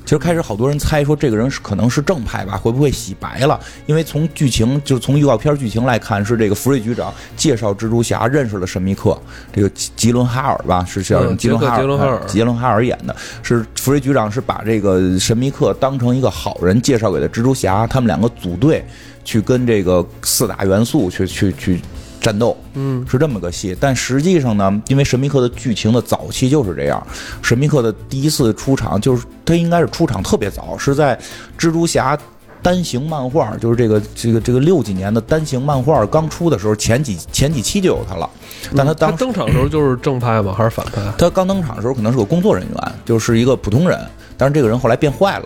其实开始好多人猜说这个人是可能是正派吧，会不会洗白了？因为从剧情就是从预告片剧情来看，是这个福瑞局长介绍蜘蛛侠认识了神秘客，这个吉吉伦哈尔吧，是叫嗯吉伦哈尔，杰克吉伦哈尔哎吉伦哈尔演的，是福瑞局长是把这个神秘客当成一个好人介绍给了蜘蛛侠，他们两个组队去跟这个四大元素去去去战斗，嗯是这么个戏。但实际上呢，因为神秘客的剧情的早期就是这样，神秘客的第一次出场就是他应该是出场特别早，是在蜘蛛侠。单行漫画就是这个这个这个六几年的单行漫画刚出的时候，前几前几期就有他了，但他当他登场的时候就是正派吗？还是反派？他刚登场的时候可能是个工作人员，就是一个普通人，但是这个人后来变坏了。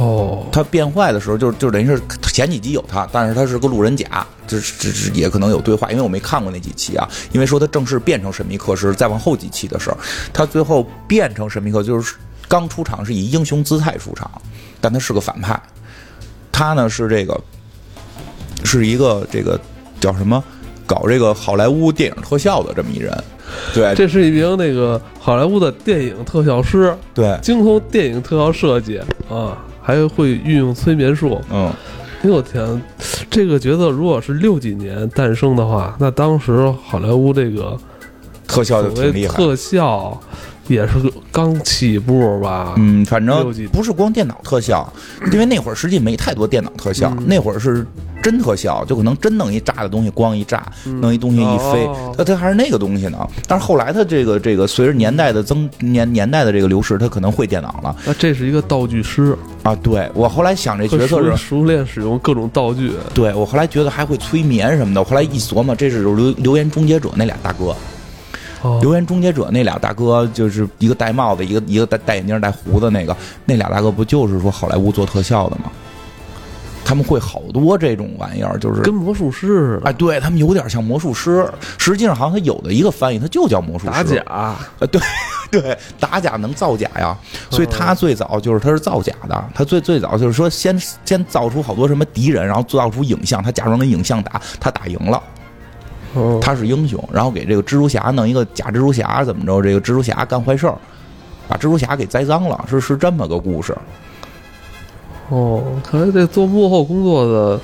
哦，他变坏的时候就，就等于是前几集有他，但是他是个路人甲，这这这也可能有对话，因为我没看过那几期啊。因为说他正式变成神秘客是再往后几期的事儿，他最后变成神秘客就是刚出场是以英雄姿态出场，但他是个反派。他呢是这个是一个这个叫什么搞这个好莱坞电影特效的这么一人，对。这是一名那个好莱坞的电影特效师，对，精通电影特效设计啊，还会运用催眠术。嗯。哎呦我天，这个角色如果是六几年诞生的话，那当时好莱坞这个特效就挺厉害，特效也是刚起步吧？嗯，反正不是光电脑特效，因为那会儿实际没太多电脑特效，嗯那会儿是真特效，就可能真弄一炸的东西，光一炸，弄一东西一飞哦，它它还是那个东西呢。但是后来它这个这个随着年代的增年年代的这个流逝，它可能会电脑了那这是一个道具师，啊。对我后来想这角色是，熟熟练使用各种道具。对我后来觉得还会催眠什么的，我后来一琢磨，这是留留言终结者那俩大哥。哦，留言终结者那俩大哥，就是一个戴帽子，一个一个戴戴眼镜戴胡子那个，那俩大哥不就是说好莱坞做特效的吗？他们会好多这种玩意儿，就是跟魔术师似的哎，对他们有点像魔术师。实际上，好像他有的一个翻译，他就叫魔术师。打假，呃，对 对，打假能造假呀，所以他最早就是他是造假的，他最最早就是说先先造出好多什么敌人，然后造出影像，他假装跟影像打，他打赢了。哦，他是英雄，然后给这个蜘蛛侠弄一个假蜘蛛侠，怎么着？这个蜘蛛侠干坏事儿，把蜘蛛侠给栽赃了，是是这么个故事。哦，看来这做幕后工作的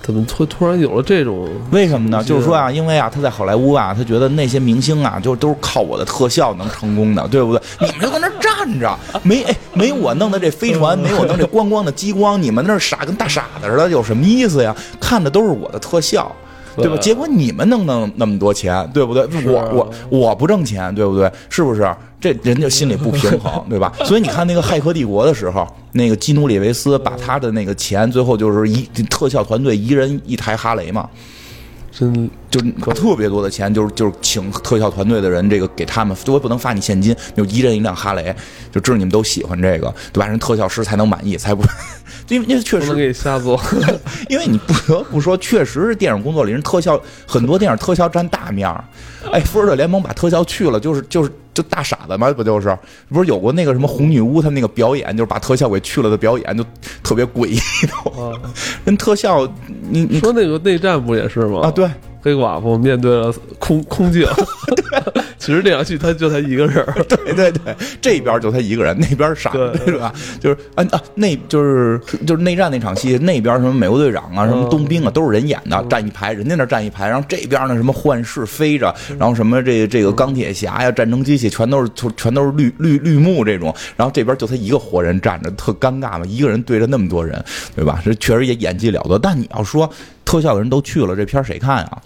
怎么突突然有了这种？为什么呢？就是说啊，因为啊，他在好莱坞啊，他觉得那些明星啊，就都是靠我的特效能成功的，对不对？你们就在那儿站着，没哎没我弄的这飞船，没我弄这光光的激光，你们那儿傻跟大傻子似的，有什么意思呀？看的都是我的特效。对吧？结果你们能弄那么多钱，对不对？啊我我我不挣钱，对不对？是不是？这人就心里不平衡，对吧？所以你看那个《骇客帝国》的时候，那个基努里维斯把他的那个钱，最后就是一特效团队一人一台哈雷嘛。真就是特别多的钱，就是就是请特效团队的人，这个给他们，我也不能发你现金，就一人一辆哈雷，就知道你们都喜欢这个，对吧？人特效师才能满意，才不，因为因为确实给你瞎做。因为你不得不说，确实是电影工作里人特效很多电影特效占大面儿。哎，复仇者联盟把特效去了，就是就是就大傻子嘛，不就是？不是有过那个什么红女巫，他那个表演，就是把特效给去了的表演，就特别诡异。都人特效，你你说那个内战不也是吗？啊，对。黑寡妇面对了空空镜，其实这场戏他就他一个人 对对对，这边就他一个人，那边傻，对。吧？就是啊啊，那就是就是内战那场戏，那边什么美国队长啊，什么冬兵啊，都是人演的，站一排，人家那站一排，然后这边呢什么幻视飞着，然后什么这这个钢铁侠呀，战争机器全都是全都是绿绿绿幕这种，然后这边就他一个活人站着，特尴尬嘛，一个人对着那么多人，对吧？这确实也演技了得，但你要说。特效的人都去了，这片儿谁看啊？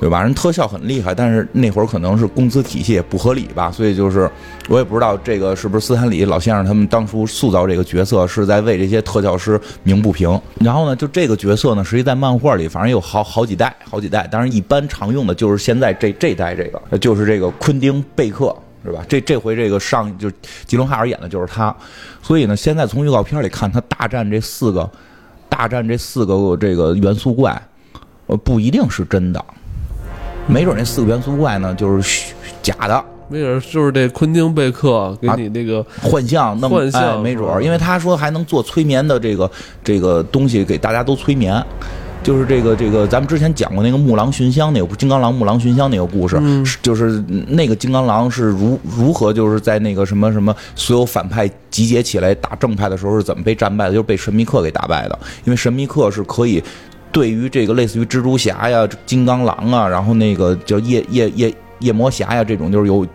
对吧？人特效很厉害，但是那会儿可能是工资体系也不合理吧，所以就是我也不知道这个是不是斯坦李老先生他们当初塑造这个角色是在为这些特效师鸣不平。然后呢，就这个角色呢，实际在漫画里反正有好好几代，好几代。当然，一般常用的就是现在这这代这个，就是这个昆汀贝克，是吧？这这回这个上就吉隆哈尔演的就是他。所以呢，现在从预告片里看，他大战这四个。大战这四个这个元素怪，呃，不一定是真的，没准那四个元素怪呢就是假的，没准就是这昆汀贝克给你那个幻象，那幻象没准，因为他说还能做催眠的这个这个东西，给大家都催眠。就是这个这个，咱们之前讲过那个木狼寻香那个金刚狼木狼寻香那个故事，就是那个金刚狼是如如何就是在那个什么什么所有反派集结起来打正派的时候是怎么被战败的，就是被神秘客给打败的。因为神秘客是可以对于这个类似于蜘蛛侠呀、金刚狼啊，然后那个叫夜夜夜夜魔侠呀这种，就是有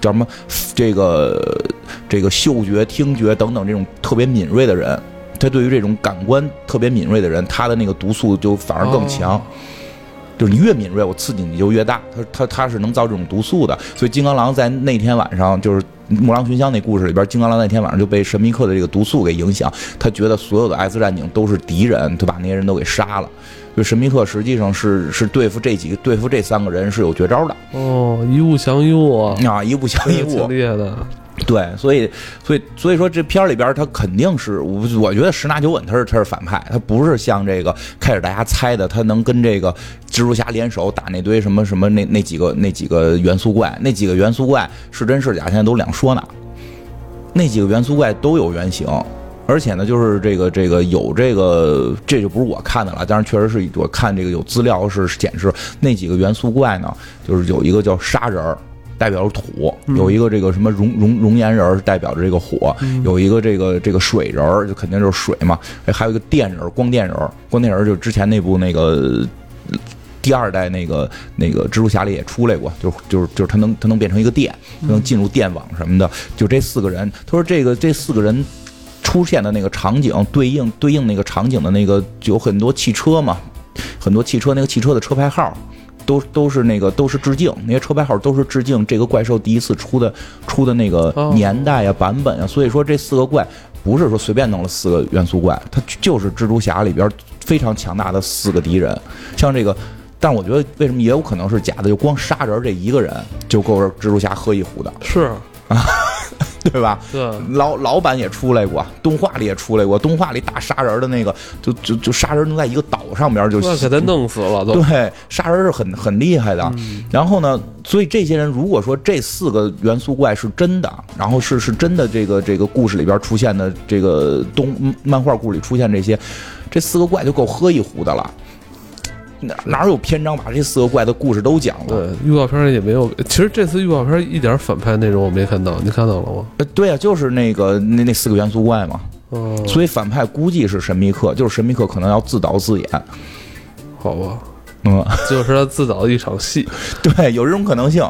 叫什么这个这个嗅觉、听觉等等这种特别敏锐的人。他对于这种感官特别敏锐的人，他的那个毒素就反而更强。就是你越敏锐，我刺激你就越大。他他他是能造这种毒素的。所以金刚狼在那天晚上，就是《木狼寻香》那故事里边，金刚狼那天晚上就被神秘客的这个毒素给影响。他觉得所有的 X 战警都是敌人，他把那些人都给杀了。就神秘客实际上是是对付这几个对付这三个人是有绝招的。哦，一物降一物啊！啊，一物降一物，厉害的。对，所以，所以，所以说这片里边他肯定是我，我觉得十拿九稳，他是他是反派，他不是像这个开始大家猜的，他能跟这个蜘蛛侠联手打那堆什么什么那那几个那几个元素怪，那几个元素怪是真是假，现在都两说呢。那几个元素怪都有原型，而且呢，就是这个这个有这个，这就不是我看的了，但是确实是我看这个有资料是显示那几个元素怪呢，就是有一个叫杀人儿。代表着土，有一个这个什么熔熔熔岩人代表着这个火，有一个这个这个水人儿就肯定就是水嘛。哎，还有一个电人光电人光电人就之前那部那个第二代那个那个蜘蛛侠里也出来过，就就是就是他能他能变成一个电，能进入电网什么的。就这四个人，他说这个这四个人出现的那个场景对应对应那个场景的那个有很多汽车嘛，很多汽车那个汽车的车牌号。都都是那个都是致敬，那些车牌号都是致敬这个怪兽第一次出的出的那个年代呀版本啊，所以说这四个怪不是说随便弄了四个元素怪，它就是蜘蛛侠里边非常强大的四个敌人。像这个，但我觉得为什么也有可能是假的，就光杀人这一个人就够蜘蛛侠喝一壶的。是啊。对吧？对，老老板也出来过，动画里也出来过。动画里打杀人的那个，就就就杀人能在一个岛上边就给他弄死了。对，杀人是很很厉害的。然后呢，所以这些人如果说这四个元素怪是真的，然后是是真的，这个这个故事里边出现的这个东漫画故事里出现这些，这四个怪就够喝一壶的了。哪哪有篇章把这四个怪的故事都讲了？对，预告片也没有。其实这次预告片一点反派内容我没看到，你看到了吗？呃，对啊，就是那个那那四个元素怪嘛。哦。所以反派估计是神秘客，就是神秘客可能要自导自演。好吧。嗯。就是他自导的一场戏。对，有这种可能性，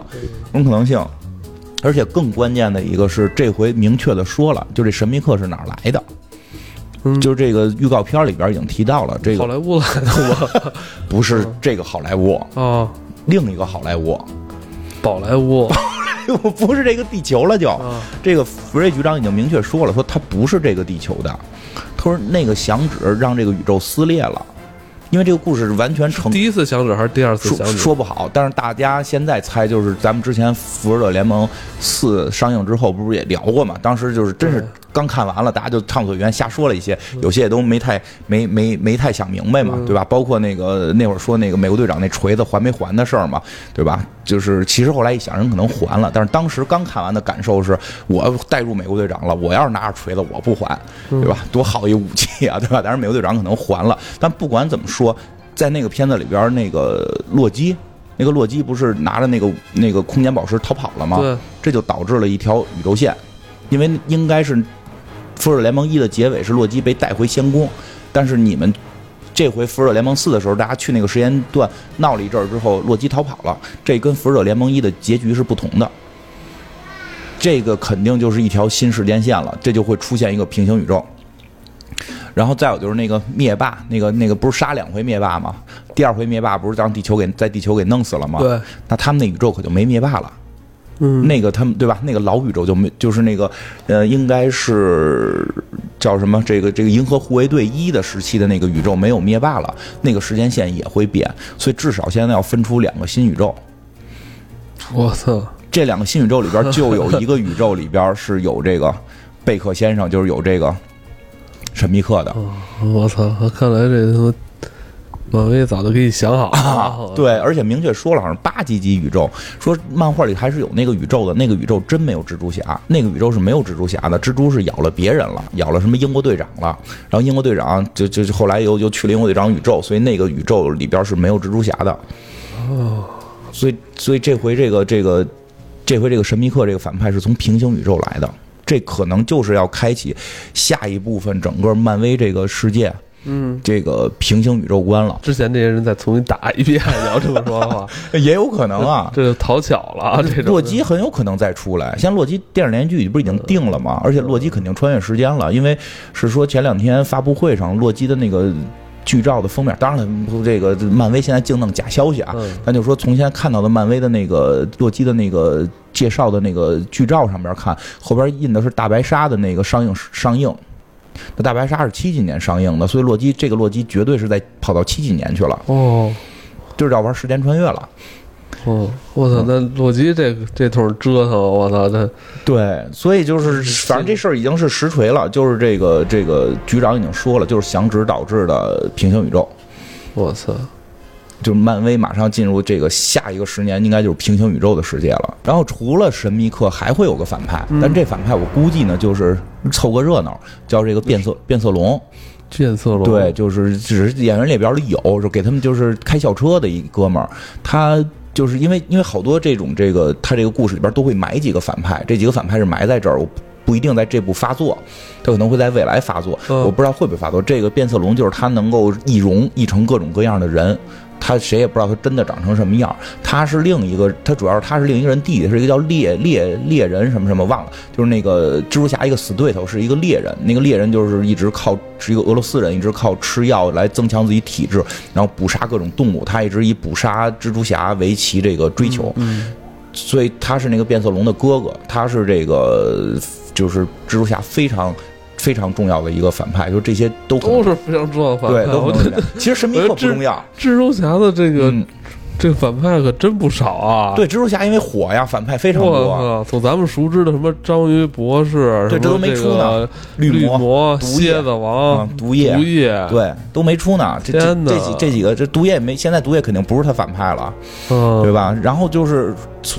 这种可能性。而且更关键的一个是，这回明确的说了，就这神秘客是哪儿来的。就是这个预告片里边已经提到了，这个好莱坞来的吗？不是这个好莱坞啊，另一个好莱坞，宝莱坞。我不是这个地球了就。啊，这个福瑞局长已经明确说了，说他不是这个地球的。他说那个响指让这个宇宙撕裂了，因为这个故事是完全成第一次响指还是第二次说响指？说不好，但是大家现在猜就是咱们之前《复仇者联盟四》上映之后，不是也聊过嘛？当时就是真是刚看完了，大家就畅所欲言瞎说了一些，有些也都没太没没没太想明白嘛，嗯对吧？包括那个那会儿说那个美国队长那锤子还没还的事儿嘛，对吧？就是其实后来一想，人可能还了，但是当时刚看完的感受是，我带入美国队长了，我要是拿着锤子，我不还，对吧？多好一武器啊，对吧？但是美国队长可能还了，但不管怎么说，在那个片子里边，那个洛基。那个洛基不是拿着那个那个空间宝石逃跑了吗？对，这就导致了一条宇宙线，因为应该是《复仇者联盟一》的结尾是洛基被带回仙宫，但是你们这回《复仇者联盟四》的时候，大家去那个时间段闹了一阵儿之后，洛基逃跑了，这跟《复仇者联盟一》的结局是不同的。这个肯定就是一条新时间线了，这就会出现一个平行宇宙。然后再有就是那个灭霸，那个那个不是杀两回灭霸吗？第二回灭霸不是让地球给在地球给弄死了吗？对，那他们那宇宙可就没灭霸了。嗯，那个他们对吧？那个老宇宙就没，就是那个呃，应该是叫什么？这个这个银河护卫队一的时期的那个宇宙没有灭霸了，那个时间线也会变，所以至少现在要分出两个新宇宙。我操，这两个新宇宙里边就有一个宇宙里边是有这个贝克先生，就是有这个神秘客的。我操，看来这他妈漫威早都给你想好啊了，，对，而且明确说了，好像八级级宇宙，说漫画里还是有那个宇宙的，那个宇宙真没有蜘蛛侠，那个宇宙是没有蜘蛛侠的，蜘蛛是咬了别人了，咬了什么英国队长了，然后英国队长就就就后来又又去了英国队长宇宙，所以那个宇宙里边是没有蜘蛛侠的，哦，所以所以这回这个这个这回这个神秘客这个反派是从平行宇宙来的，这可能就是要开启下一部分整个漫威这个世界嗯，这个平行宇宙观了，之前这些人再重新打一遍，你要这么说的话，也有可能啊。这就讨巧了啊，这种。洛基很有可能再出来，像洛基电视连续剧不是已经定了吗？而且洛基肯定穿越时间了，因为是说前两天发布会上洛基的那个剧照的封面，当然了，这个漫威现在净弄假消息啊，嗯。咱就说从现在看到的漫威的那个洛基的那个介绍的那个剧照上边看，后边印的是大白鲨的那个上映上映。那大白鲨是七几年上映的，所以洛基这个洛基绝对是在跑到七几年去了，哦。就是要玩时间穿越了。哦，我操！那洛基这个这通折腾，我操！那对，所以就是，反正这事儿已经是实锤了，就是这个这个局长已经说了，就是响指导致的平行宇宙，我操！就是漫威马上进入这个下一个十年，应该就是平行宇宙的世界了。然后除了神秘客，还会有个反派，但这反派我估计呢，就是凑个热闹，叫这个变色变色龙。变色龙，对，就是只是演员列表里有，就给他们就是开校车的一哥们儿，他就是因为因为好多这种这个他这个故事里边都会埋几个反派，这几个反派是埋在这儿，我不一定在这部发作，他可能会在未来发作，嗯我不知道会不会发作。这个变色龙就是他能够易容易成各种各样的人。他谁也不知道他真的长成什么样，他是另一个，他主要是他是另一个人弟弟，是一个叫猎猎猎人什么什么忘了，就是那个蜘蛛侠一个死对头是一个猎人，那个猎人就是一直靠是一个俄罗斯人，一直靠吃药来增强自己体质，然后捕杀各种动物，他一直以捕杀蜘蛛侠为其这个追求，嗯，所以他是那个变色龙的哥哥，他是这个就是蜘蛛侠非常非常重要的一个反派，就这些都都是非常重要的反派。对都不能是。其实神秘客不重要，蜘蛛侠的这个、嗯，这个反派可真不少啊！对，蜘蛛侠因为火呀，反派非常我多，操！从咱们熟知的什么章鱼博士，对这都没出呢这个绿魔。毒蝎子王嗯、毒液毒液，，对，都没出呢。这这几这几个，这毒液没，现在毒液肯定不是他反派了，嗯，对？吧？然后就是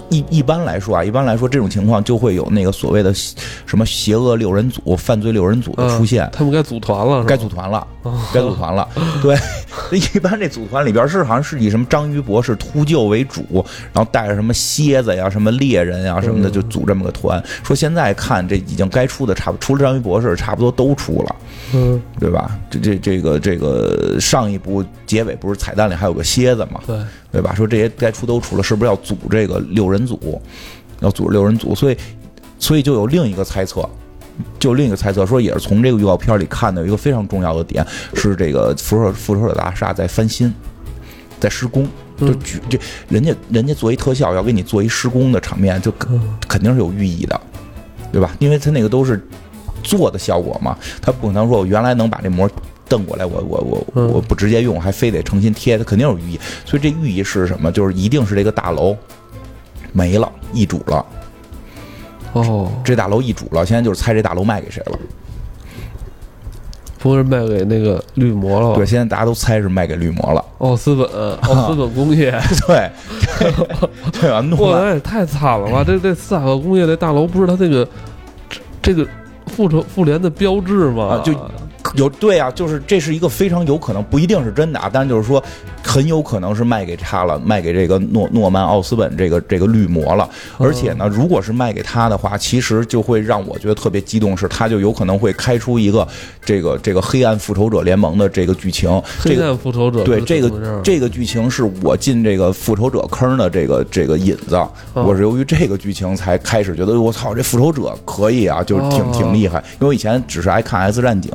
一一般来说啊，一般来说这种情况就会有那个所谓的什么邪恶六人组、犯罪六人组的出现，他们该组团了，该组团了，哦该组团了。对，一般这组团里边是好像是以什么章鱼博士秃鹫为主，然后带着什么蝎子呀、什么猎人呀什么的，嗯就组这么个团。说现在看这已经该出的差不，除了章鱼博士，差不多都出了。嗯，对吧？这这这个这个上一部结尾不是彩蛋里还有个蝎子嘛，对，对吧？说这些该出都出了，是不是要组这个六人组？要组织六人组，所以所以就有另一个猜测，就另一个猜测说，也是从这个预告片里看的有一个非常重要的点，是这个辐射辐射者大厦在翻新，在施工。就举这人家人家做一特效要给你做一施工的场面，就肯肯定是有寓意的，对吧？因为他那个都是做的效果嘛，他不可能说我原来能把这膜瞪过来，我我我嗯我不直接用，还非得重新贴，它肯定有寓意。所以这寓意是什么？就是一定是这个大楼没了，易主了，哦，这大楼易主了，现在就是猜这大楼卖给谁了。不是卖给那个绿魔了吧？对，现在大家都猜是卖给绿魔了。奥斯本，奥斯本工业，对，对吧？诺兰，也太惨了吧！这这斯塔克工业这大楼不是他这个这这个复仇复联的标志吗？啊就有对啊，就是这是一个非常有可能，不一定是真的啊，但是就是说很有可能是卖给他了，卖给这个诺诺曼奥斯本这个这个绿魔了。而且呢，如果是卖给他的话，其实就会让我觉得特别激动，是他就有可能会开出一个这个这个黑暗复仇者联盟的这个剧情。这黑个暗复仇者对这个这个剧情是我进这个复仇者坑的这个这个引子，我是由于这个剧情才开始觉得我操，这复仇者可以啊，就是挺哦挺厉害。因为我以前只是爱看 S 战警，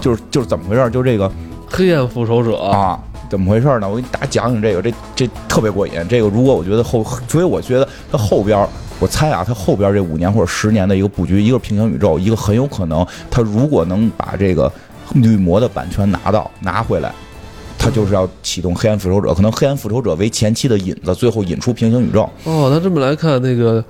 就是就是怎么回事？就这个黑暗复仇者啊。怎么回事呢？我给大家讲讲这个，这这特别过瘾。这个如果我觉得后，所以我觉得它后边，我猜啊，它后边这五年或者十年的一个布局，一个平行宇宙，一个很有可能，它如果能把这个绿魔的版权拿到拿回来，它就是要启动黑暗复仇者，可能黑暗复仇者为前期的引子，最后引出平行宇宙。哦，那这么来看，那个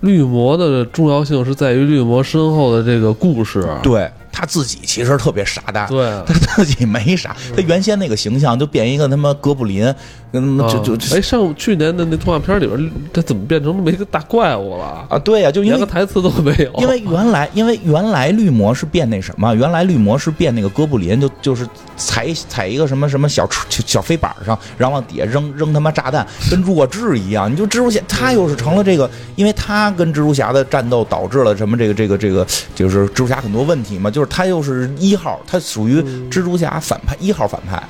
绿魔的重要性是在于绿魔身后的这个故事。对他自己其实特别傻蛋，对啊，他自己没啥，他原先那个形象就变一个他妈哥布林，跟他妈就就啊哎，上去年的那动画片里边，他怎么变成那么一个大怪物了？啊，对呀、就因为连个台词都没有。因为原来，因为原来绿魔是变那什么，原来绿魔是变那个哥布林，就就是踩踩一个什么什么小车小飞板上，然后往底下扔扔他妈炸弹，跟弱智一样。你就蜘蛛侠，他又是成了这个，因为他跟蜘蛛侠的战斗导致了什么这个这个这个，就是蜘蛛侠很多问题嘛，就是他又是一号，他属于蜘蛛侠反派一号反派，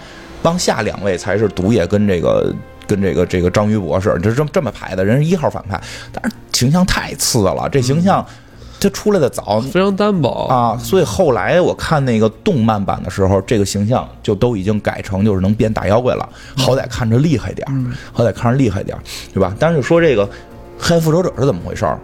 往下两位才是毒液跟这个。跟这个这个章鱼博士，就是这么这么排的人是一号反派，但是形象太次了，这形象他出来的早，非常单薄。啊，所以后来我看那个动漫版的时候，这个形象就都已经改成就是能变大妖怪了，好歹看着厉害点儿，好歹看着厉害点儿，对吧？但是说这个黑暗复仇者是怎么回事儿？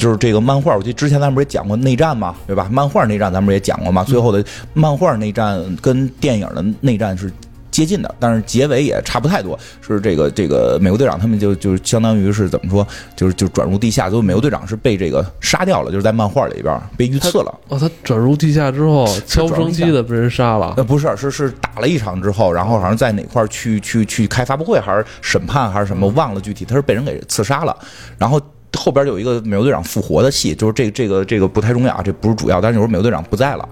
就是这个漫画，我记得之前咱们不是也讲过内战嘛，对吧？漫画内战咱们不是也讲过嘛，最后的漫画内战跟电影的内战是接近的，但是结尾也差不太多。是这个这个美国队长他们就就相当于是怎么说，就是就转入地下，最后美国队长是被这个杀掉了，就是在漫画里边被遇刺了。哦，他转入地下之后，悄无声息的被人杀了。呃，不是，是是打了一场之后，然后好像在哪块去去去开发布会还是审判还是什么，忘了具体，他是被人给刺杀了，然后。后边有一个美国队长复活的戏，就是这个这个这个不太重要啊，这不是主要，但是有时候美国队长不在了，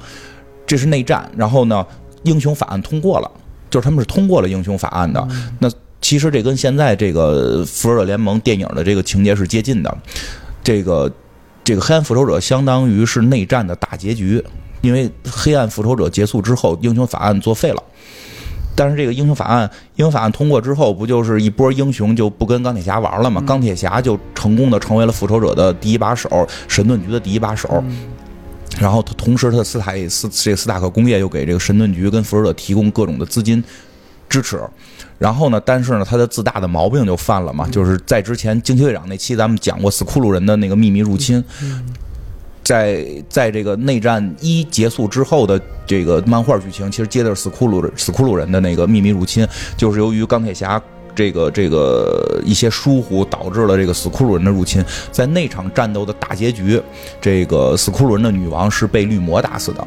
这是内战。然后呢，英雄法案通过了，就是他们是通过了英雄法案的。那其实这跟现在这个复仇者联盟电影的这个情节是接近的。这个这个黑暗复仇者相当于是内战的大结局，因为黑暗复仇者结束之后，英雄法案作废了。但是这个英雄法案，英雄法案通过之后，不就是一波英雄就不跟钢铁侠玩了吗？钢铁侠就成功的成为了复仇者的第一把手，神盾局的第一把手。然后同时，他的斯塔斯这个斯塔克工业又给这个神盾局跟复仇者提供各种的资金支持。然后呢，但是呢，他的自大的毛病就犯了嘛，就是在之前惊奇队长那期咱们讲过斯库鲁人的那个秘密入侵。在在这个内战一结束之后的这个漫画剧情，其实接的是斯库鲁斯库鲁人的那个秘密入侵，就是由于钢铁侠这个这个一些疏忽，导致了这个斯库鲁人的入侵。在那场战斗的大结局，这个斯库鲁人的女王是被绿魔打死的。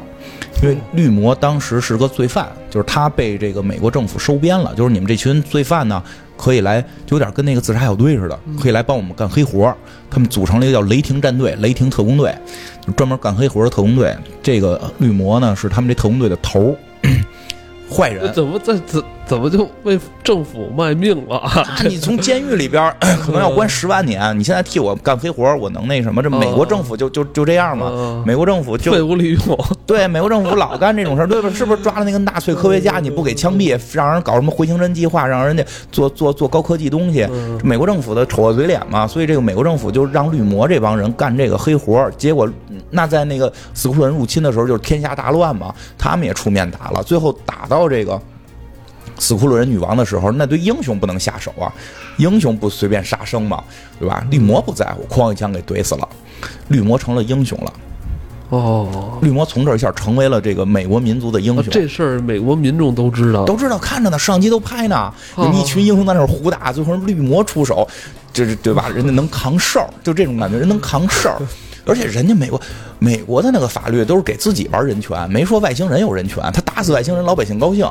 因为绿魔当时是个罪犯，就是他被这个美国政府收编了，就是你们这群罪犯呢，可以来，就有点跟那个自杀小队似的，可以来帮我们干黑活。他们组成了一个叫雷霆战队、雷霆特工队，专门干黑活的特工队。这个绿魔呢，是他们这特工队的头，坏人。怎么在怎怎么就为政府卖命了？啊你从监狱里边 可能要关十万年，你现在替我干黑活，我能那什么？这美国政府就就就这样嘛嗯？美国政府就废物利用，对美国政府老干这种事儿，对吧？是不是抓了那个纳粹科学家，你不给枪毙，让人搞什么回形针计划，让人家做做做高科技东西？嗯美国政府的丑恶嘴脸嘛，所以这个美国政府就让绿魔这帮人干这个黑活，结果那在那个斯库人入侵的时候，就是天下大乱嘛，他们也出面打了，最后打到这个。死库鲁人女王的时候，那对英雄不能下手啊，英雄不随便杀生嘛，对吧？绿魔不在乎，哐一枪给怼死了，绿魔成了英雄了。哦，绿魔从这一下成为了这个美国民族的英雄。这事儿美国民众都知道，都知道看着呢，摄像机都拍呢，有一群英雄在那儿胡打，最后绿魔出手，这是对吧？人家能扛事儿，就这种感觉，人能扛事儿。而且人家美国，美国的那个法律都是给自己玩人权，没说外星人有人权。他打死外星人，老百姓高兴，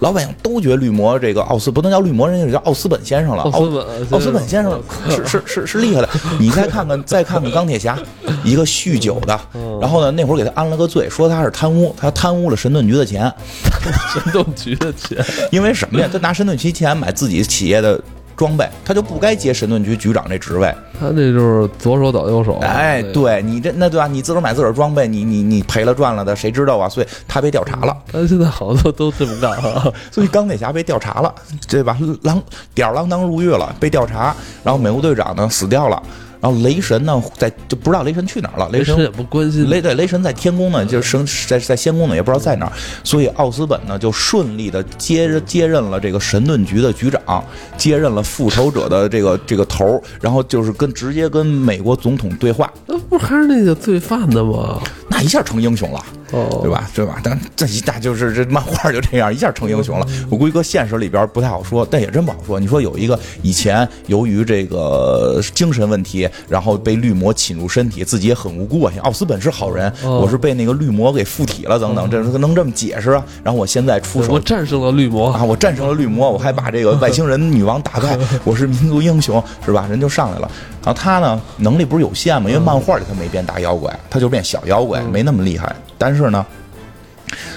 老百姓都觉得绿魔这个奥斯不能叫绿魔，人家叫奥斯本先生了。奥斯本，奥斯本先生是是是是厉害的。你再看看，再看看钢铁侠，一个酗酒的，然后呢，那会儿给他安了个罪，说他是贪污，他贪污了神盾局的钱。神盾局的钱，因为什么呀？他拿神盾局钱买自己企业的。装备，他就不该接神盾局局长这职位。他这就是左手倒右手。哎，对你这那对吧？你自个儿买自个儿装备，你你你赔了赚了的，谁知道啊？所以他被调查了。他现在好多都这么干啊。所以钢铁侠被调查了，对吧？锒吊儿郎当入狱了，被调查。然后美国队长呢死掉了。然后雷神呢，在就不知道雷神去哪儿了。雷神也不关心。雷对雷神在天宫呢，就是神在在仙宫呢，也不知道在哪儿。所以奥斯本呢，就顺利的接接任了这个神盾局的局长，接任了复仇者的这个这个头然后就是跟直接跟美国总统对话。那不还是那个罪犯的吗？那一下成英雄了。哦，对吧？对吧？但这一大就是这漫画就这样，一下成英雄了。我估计搁现实里边不太好说，但也真不好说。你说有一个以前由于这个精神问题，然后被绿魔侵入身体，自己也很无辜啊。奥斯本是好人，我是被那个绿魔给附体了，等等，这能这么解释啊？然后我现在出手，我战胜了绿魔啊！我战胜了绿魔，我还把这个外星人女王打败，我是民族英雄，是吧？人就上来了。然后他呢，能力不是有限吗？因为漫画里他没变大妖怪，他就变小妖怪，没那么厉害。但是呢，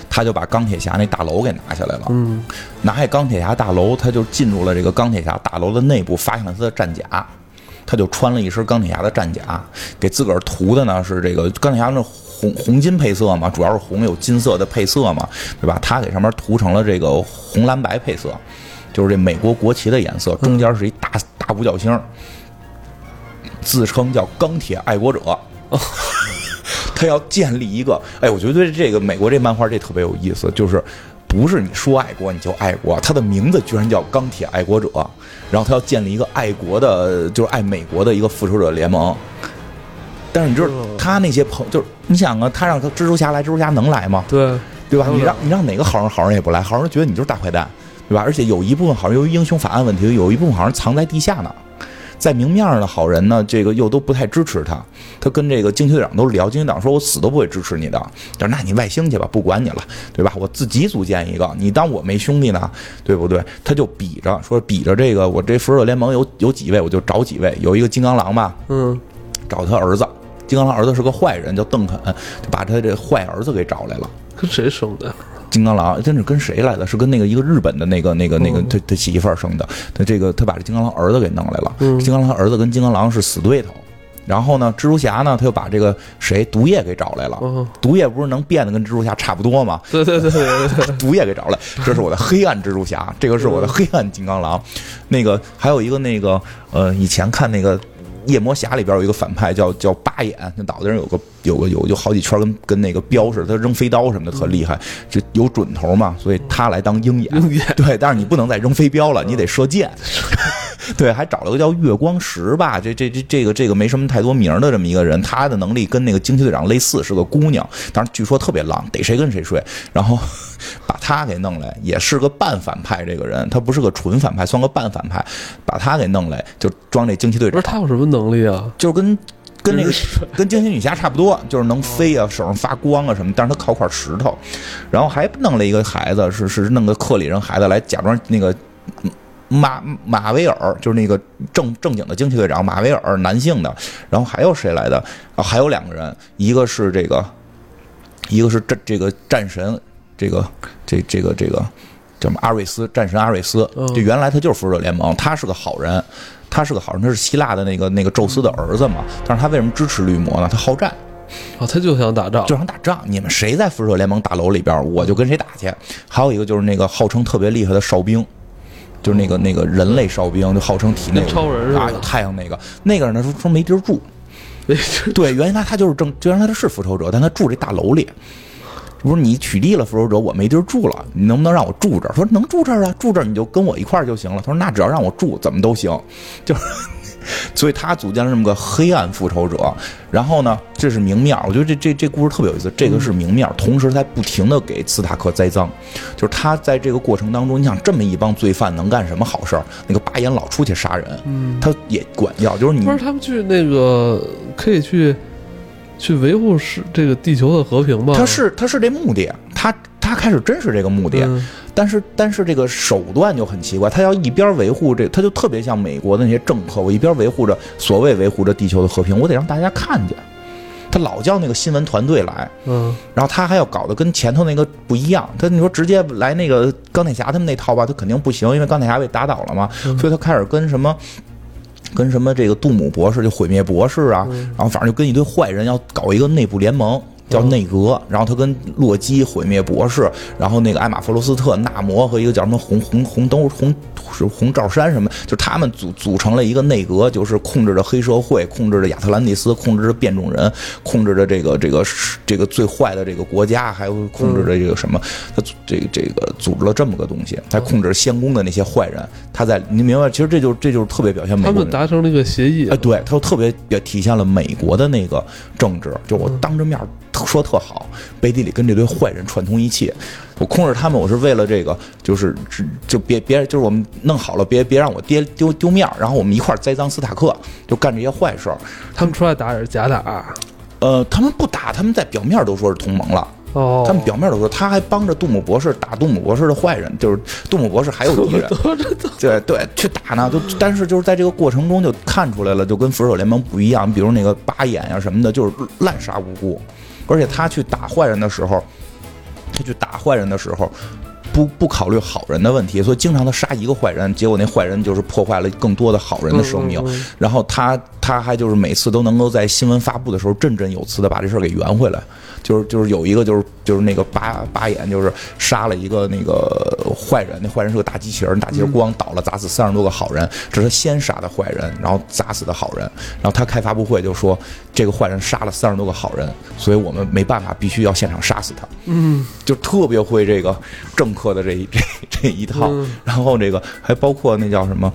他就把钢铁侠那大楼给拿下来了。嗯，拿下钢铁侠大楼，他就进入了这个钢铁侠大楼的内部，发现了他的战甲。他就穿了一身钢铁侠的战甲，给自个儿涂的呢是这个钢铁侠那红红金配色嘛，主要是红有金色的配色嘛，对吧？他给上面涂成了这个红蓝白配色，就是这美国国旗的颜色，中间是一大大五角星。自称叫钢铁爱国者，他要建立一个。哎，我觉得这个美国这漫画这特别有意思，就是不是你说爱国你就爱国，他的名字居然叫钢铁爱国者，然后他要建立一个爱国的，就是爱美国的一个复仇者联盟。但是你知道他那些朋，就是你想啊，他让他蜘蛛侠来，蜘蛛侠能来吗？对，对吧？你让你让哪个好人好人也不来，好人觉得你就是大坏蛋，对吧？而且有一部分好人由于英雄法案问题，有一部分好人藏在地下呢。在明面上的好人呢，这个又都不太支持他。他跟这个惊奇队长都聊，惊奇队长说：“我死都不会支持你的。”他说：“那你外星去吧，不管你了，对吧？我自己组建一个，你当我没兄弟呢，对不对？”他就比着说：“比着这个，我这复仇者联盟有有几位，我就找几位。有一个金刚狼吧，嗯，找他儿子。金刚狼儿子是个坏人，叫邓肯，就把他这坏儿子给找来了。跟谁生的？金刚狼真是跟谁来的？是跟那个一个日本的那个那个那个他他媳妇儿生的。他这个他把这金刚狼儿子给弄来了。金刚狼儿子跟金刚狼是死对头。然后呢，蜘蛛侠呢，他又把这个谁毒液给找来了。毒液不是能变得跟蜘蛛侠差不多吗？对对对对，毒液给找来，这是我的黑暗蜘蛛侠，这个是我的黑暗金刚狼。那个还有一个那个呃，以前看那个。夜魔侠里边有一个反派叫叫八眼，那脑袋上有个有个有就好几圈跟跟那个镖似的，他扔飞刀什么的特厉害，就有准头嘛，所以他来当鹰眼。对，但是你不能再扔飞镖了，你得射箭。对，还找了个叫月光石吧，这这这这个这个没什么太多名的这么一个人，他的能力跟那个惊奇队长类似，是个姑娘，但是据说特别浪，逮谁跟谁睡。然后把他给弄来，也是个半反派，这个人他不是个纯反派，算个半反派，把他给弄来就装这惊奇队长。不是他有什么能力啊？就是跟跟那个 跟惊奇女侠差不多，就是能飞啊，手上发光啊什么，但是他靠块石头。然后还弄了一个孩子，是是弄个克里人孩子来假装那个。马马维尔就是那个正正经的惊奇队长，马维尔男性的，然后还有谁来的？啊，还有两个人，一个是这个，一个是这这个战神，这个这这个这个叫什么阿瑞斯战神阿瑞斯，就原来他就是复仇者联盟，他是个好人，他是个好人，他是希腊的那个那个宙斯的儿子嘛，但是他为什么支持绿魔呢？他好战，啊，他就想打仗，就想打仗，你们谁在复仇者联盟大楼里边，我就跟谁打去。还有一个就是那个号称特别厉害的哨兵。就是那个那个人类哨兵，就号称体内超人啊，太阳那个。那个人，呢说说没地儿住，对，原来他他就是正，原来他是复仇者，但他住这大楼里，不是你取缔了复仇者，我没地儿住了，你能不能让我住这儿？说能住这儿啊，住这儿你就跟我一块儿就行了。他说那只要让我住，怎么都行，就是。所以他组建了这么个黑暗复仇者，然后呢，这是明面儿。我觉得这这这故事特别有意思。这个是明面儿，同时他不停的给斯塔克栽赃，就是他在这个过程当中，你想这么一帮罪犯能干什么好事儿？那个巴眼老出去杀人，嗯，他也管教，就是你不是他们去那个可以去去维护是这个地球的和平吧？他是他是这目的，他他开始真是这个目的，嗯但是但是这个手段就很奇怪，他要一边维护这，他就特别像美国的那些政客，我一边维护着所谓维护着地球的和平，我得让大家看见。他老叫那个新闻团队来，嗯然后他还要搞得跟前头那个不一样。他你说直接来那个钢铁侠他们那套吧，他肯定不行，因为钢铁侠被打倒了嘛，嗯所以他开始跟什么。跟什么这个杜姆博士就毁灭博士啊，嗯。然后反正就跟一堆坏人要搞一个内部联盟，叫内阁。然后他跟洛基、毁灭博士，然后那个艾玛弗罗斯特、纳摩和一个叫什么红红红灯红是红罩衫什么，就他们组组成了一个内阁，就是控制着黑社会，控制着亚特兰蒂斯，控制着变种人，控制着这个这个这个最坏的这个国家，还有控制着这个什么，他组这个这个组织了这么个东西，他控制着仙宫的那些坏人。他在你明白，其实这就这就是特别表现美国人。们达成了一个协议哎，，对，他就特别也体现了美国的那个政治，就我当着面儿特说特好，背地里跟这堆坏人串通一气，我控制他们，我是为了这个，就是只就别别就是我们弄好了，别别让我爹丢丢面儿，然后我们一块儿栽赃斯塔克，就干这些坏事儿。他们出来打也是假打。啊呃，他们不打，他们在表面都说是同盟了，哦，他们表面都说他还帮着杜姆博士打杜姆博士的坏人，就是杜姆博士还有敌人，对对，去打呢，就但是就是在这个过程中就看出来了，就跟复仇者联盟不一样，比如那个八眼呀、什么的，就是滥杀无辜，而且他去打坏人的时候，他去打坏人的时候。不不考虑好人的问题，所以经常他杀一个坏人，结果那坏人就是破坏了更多的好人的生命。嗯嗯嗯然后他他还就是每次都能够在新闻发布的时候振振有词的把这事儿给圆回来，就是就是有一个就是就是那个八八眼就是杀了一个那个坏人，那坏人是个大机器人，大机器人咣倒了，砸死三十多个好人，这是他先杀的坏人，然后砸死的好人，然后他开发布会就说这个坏人杀了三十多个好人，所以我们没办法，必须要现场杀死他。嗯，就特别会这个政客的这一这这一套，嗯。然后这个还包括那叫什么，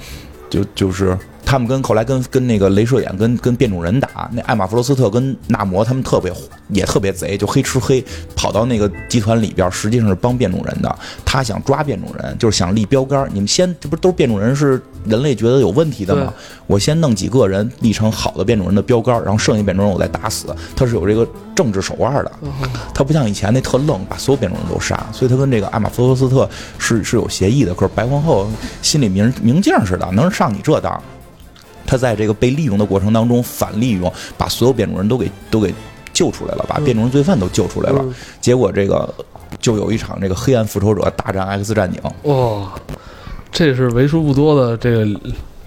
就就是他们跟后来跟跟那个镭射眼跟跟变种人打，那艾玛弗罗斯特跟纳摩他们特别也特别贼，就黑吃黑，跑到那个集团里边，实际上是帮变种人的。他想抓变种人，就是想立标杆。你们先，这不都是变种人是人类觉得有问题的吗？我先弄几个人立成好的变种人的标杆，然后剩下变种人我再打死。他是有这个政治手腕的。他不像以前那特愣，把所有变种人都杀，所以他跟这个艾玛弗罗斯特是是有协议的。可是白皇后心里明明镜似的，能上你这当？他在这个被利用的过程当中反利用，把所有变种人都给都给救出来了，把变种人罪犯都救出来了。嗯结果这个就有一场这个黑暗复仇者大战 X 战警。哇，这是为数不多的这个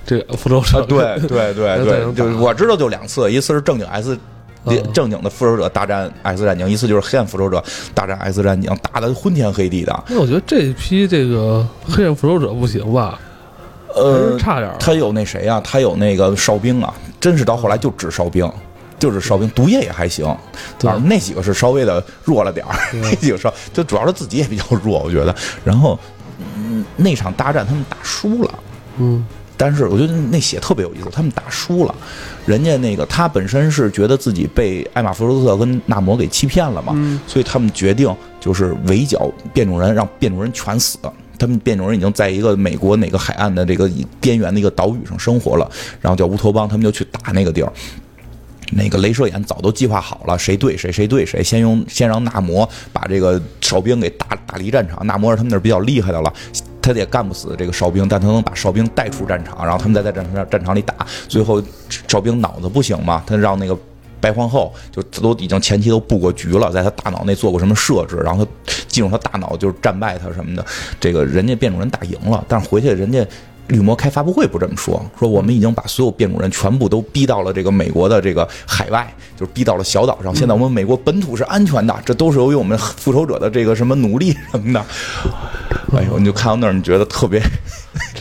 这个复仇者。啊对对对对对，就是我知道就两次，一次是正经 S 嗯正经的复仇者大战 X 战警，一次就是黑暗复仇者大战 X 战警，打得昏天黑地的。那我觉得这一批这个黑暗复仇者不行吧？还呃，差点儿。他有那谁啊，他有那个哨兵啊，真是到后来就只哨兵。就是哨兵，毒液也还行，对反正那几个是稍微的弱了点儿，那几个稍就主要是自己也比较弱，我觉得。然后，嗯，那场大战他们打输了，嗯但是我觉得那写特别有意思，他们打输了，人家那个他本身是觉得自己被艾玛弗罗斯特跟纳摩给欺骗了嘛，嗯所以他们决定就是围剿变种人，让变种人全死。他们变种人已经在一个美国哪个海岸的这个边缘的一个岛屿上生活了，然后叫乌托邦，他们就去打那个地儿。那个镭射眼早都计划好了，谁对谁，谁对谁。先用先让纳摩把这个哨兵给打打离战场，纳摩是他们那儿比较厉害的了，他也干不死这个哨兵，但他能把哨兵带出战场，然后他们再在战场战场里打。最后哨兵脑子不行嘛，他让那个白皇后就都已经前期都布过局了，在他大脑内做过什么设置，然后他进入他大脑就是战败他什么的。这个人家变种人打赢了，但是回去人家。绿魔开发布会不这么说，说我们已经把所有变种人全部都逼到了这个美国的这个海外，就是逼到了小岛上。现在我们美国本土是安全的，这都是由于我们复仇者的这个什么努力什么的。哎呦，你就看到那儿，你觉得特别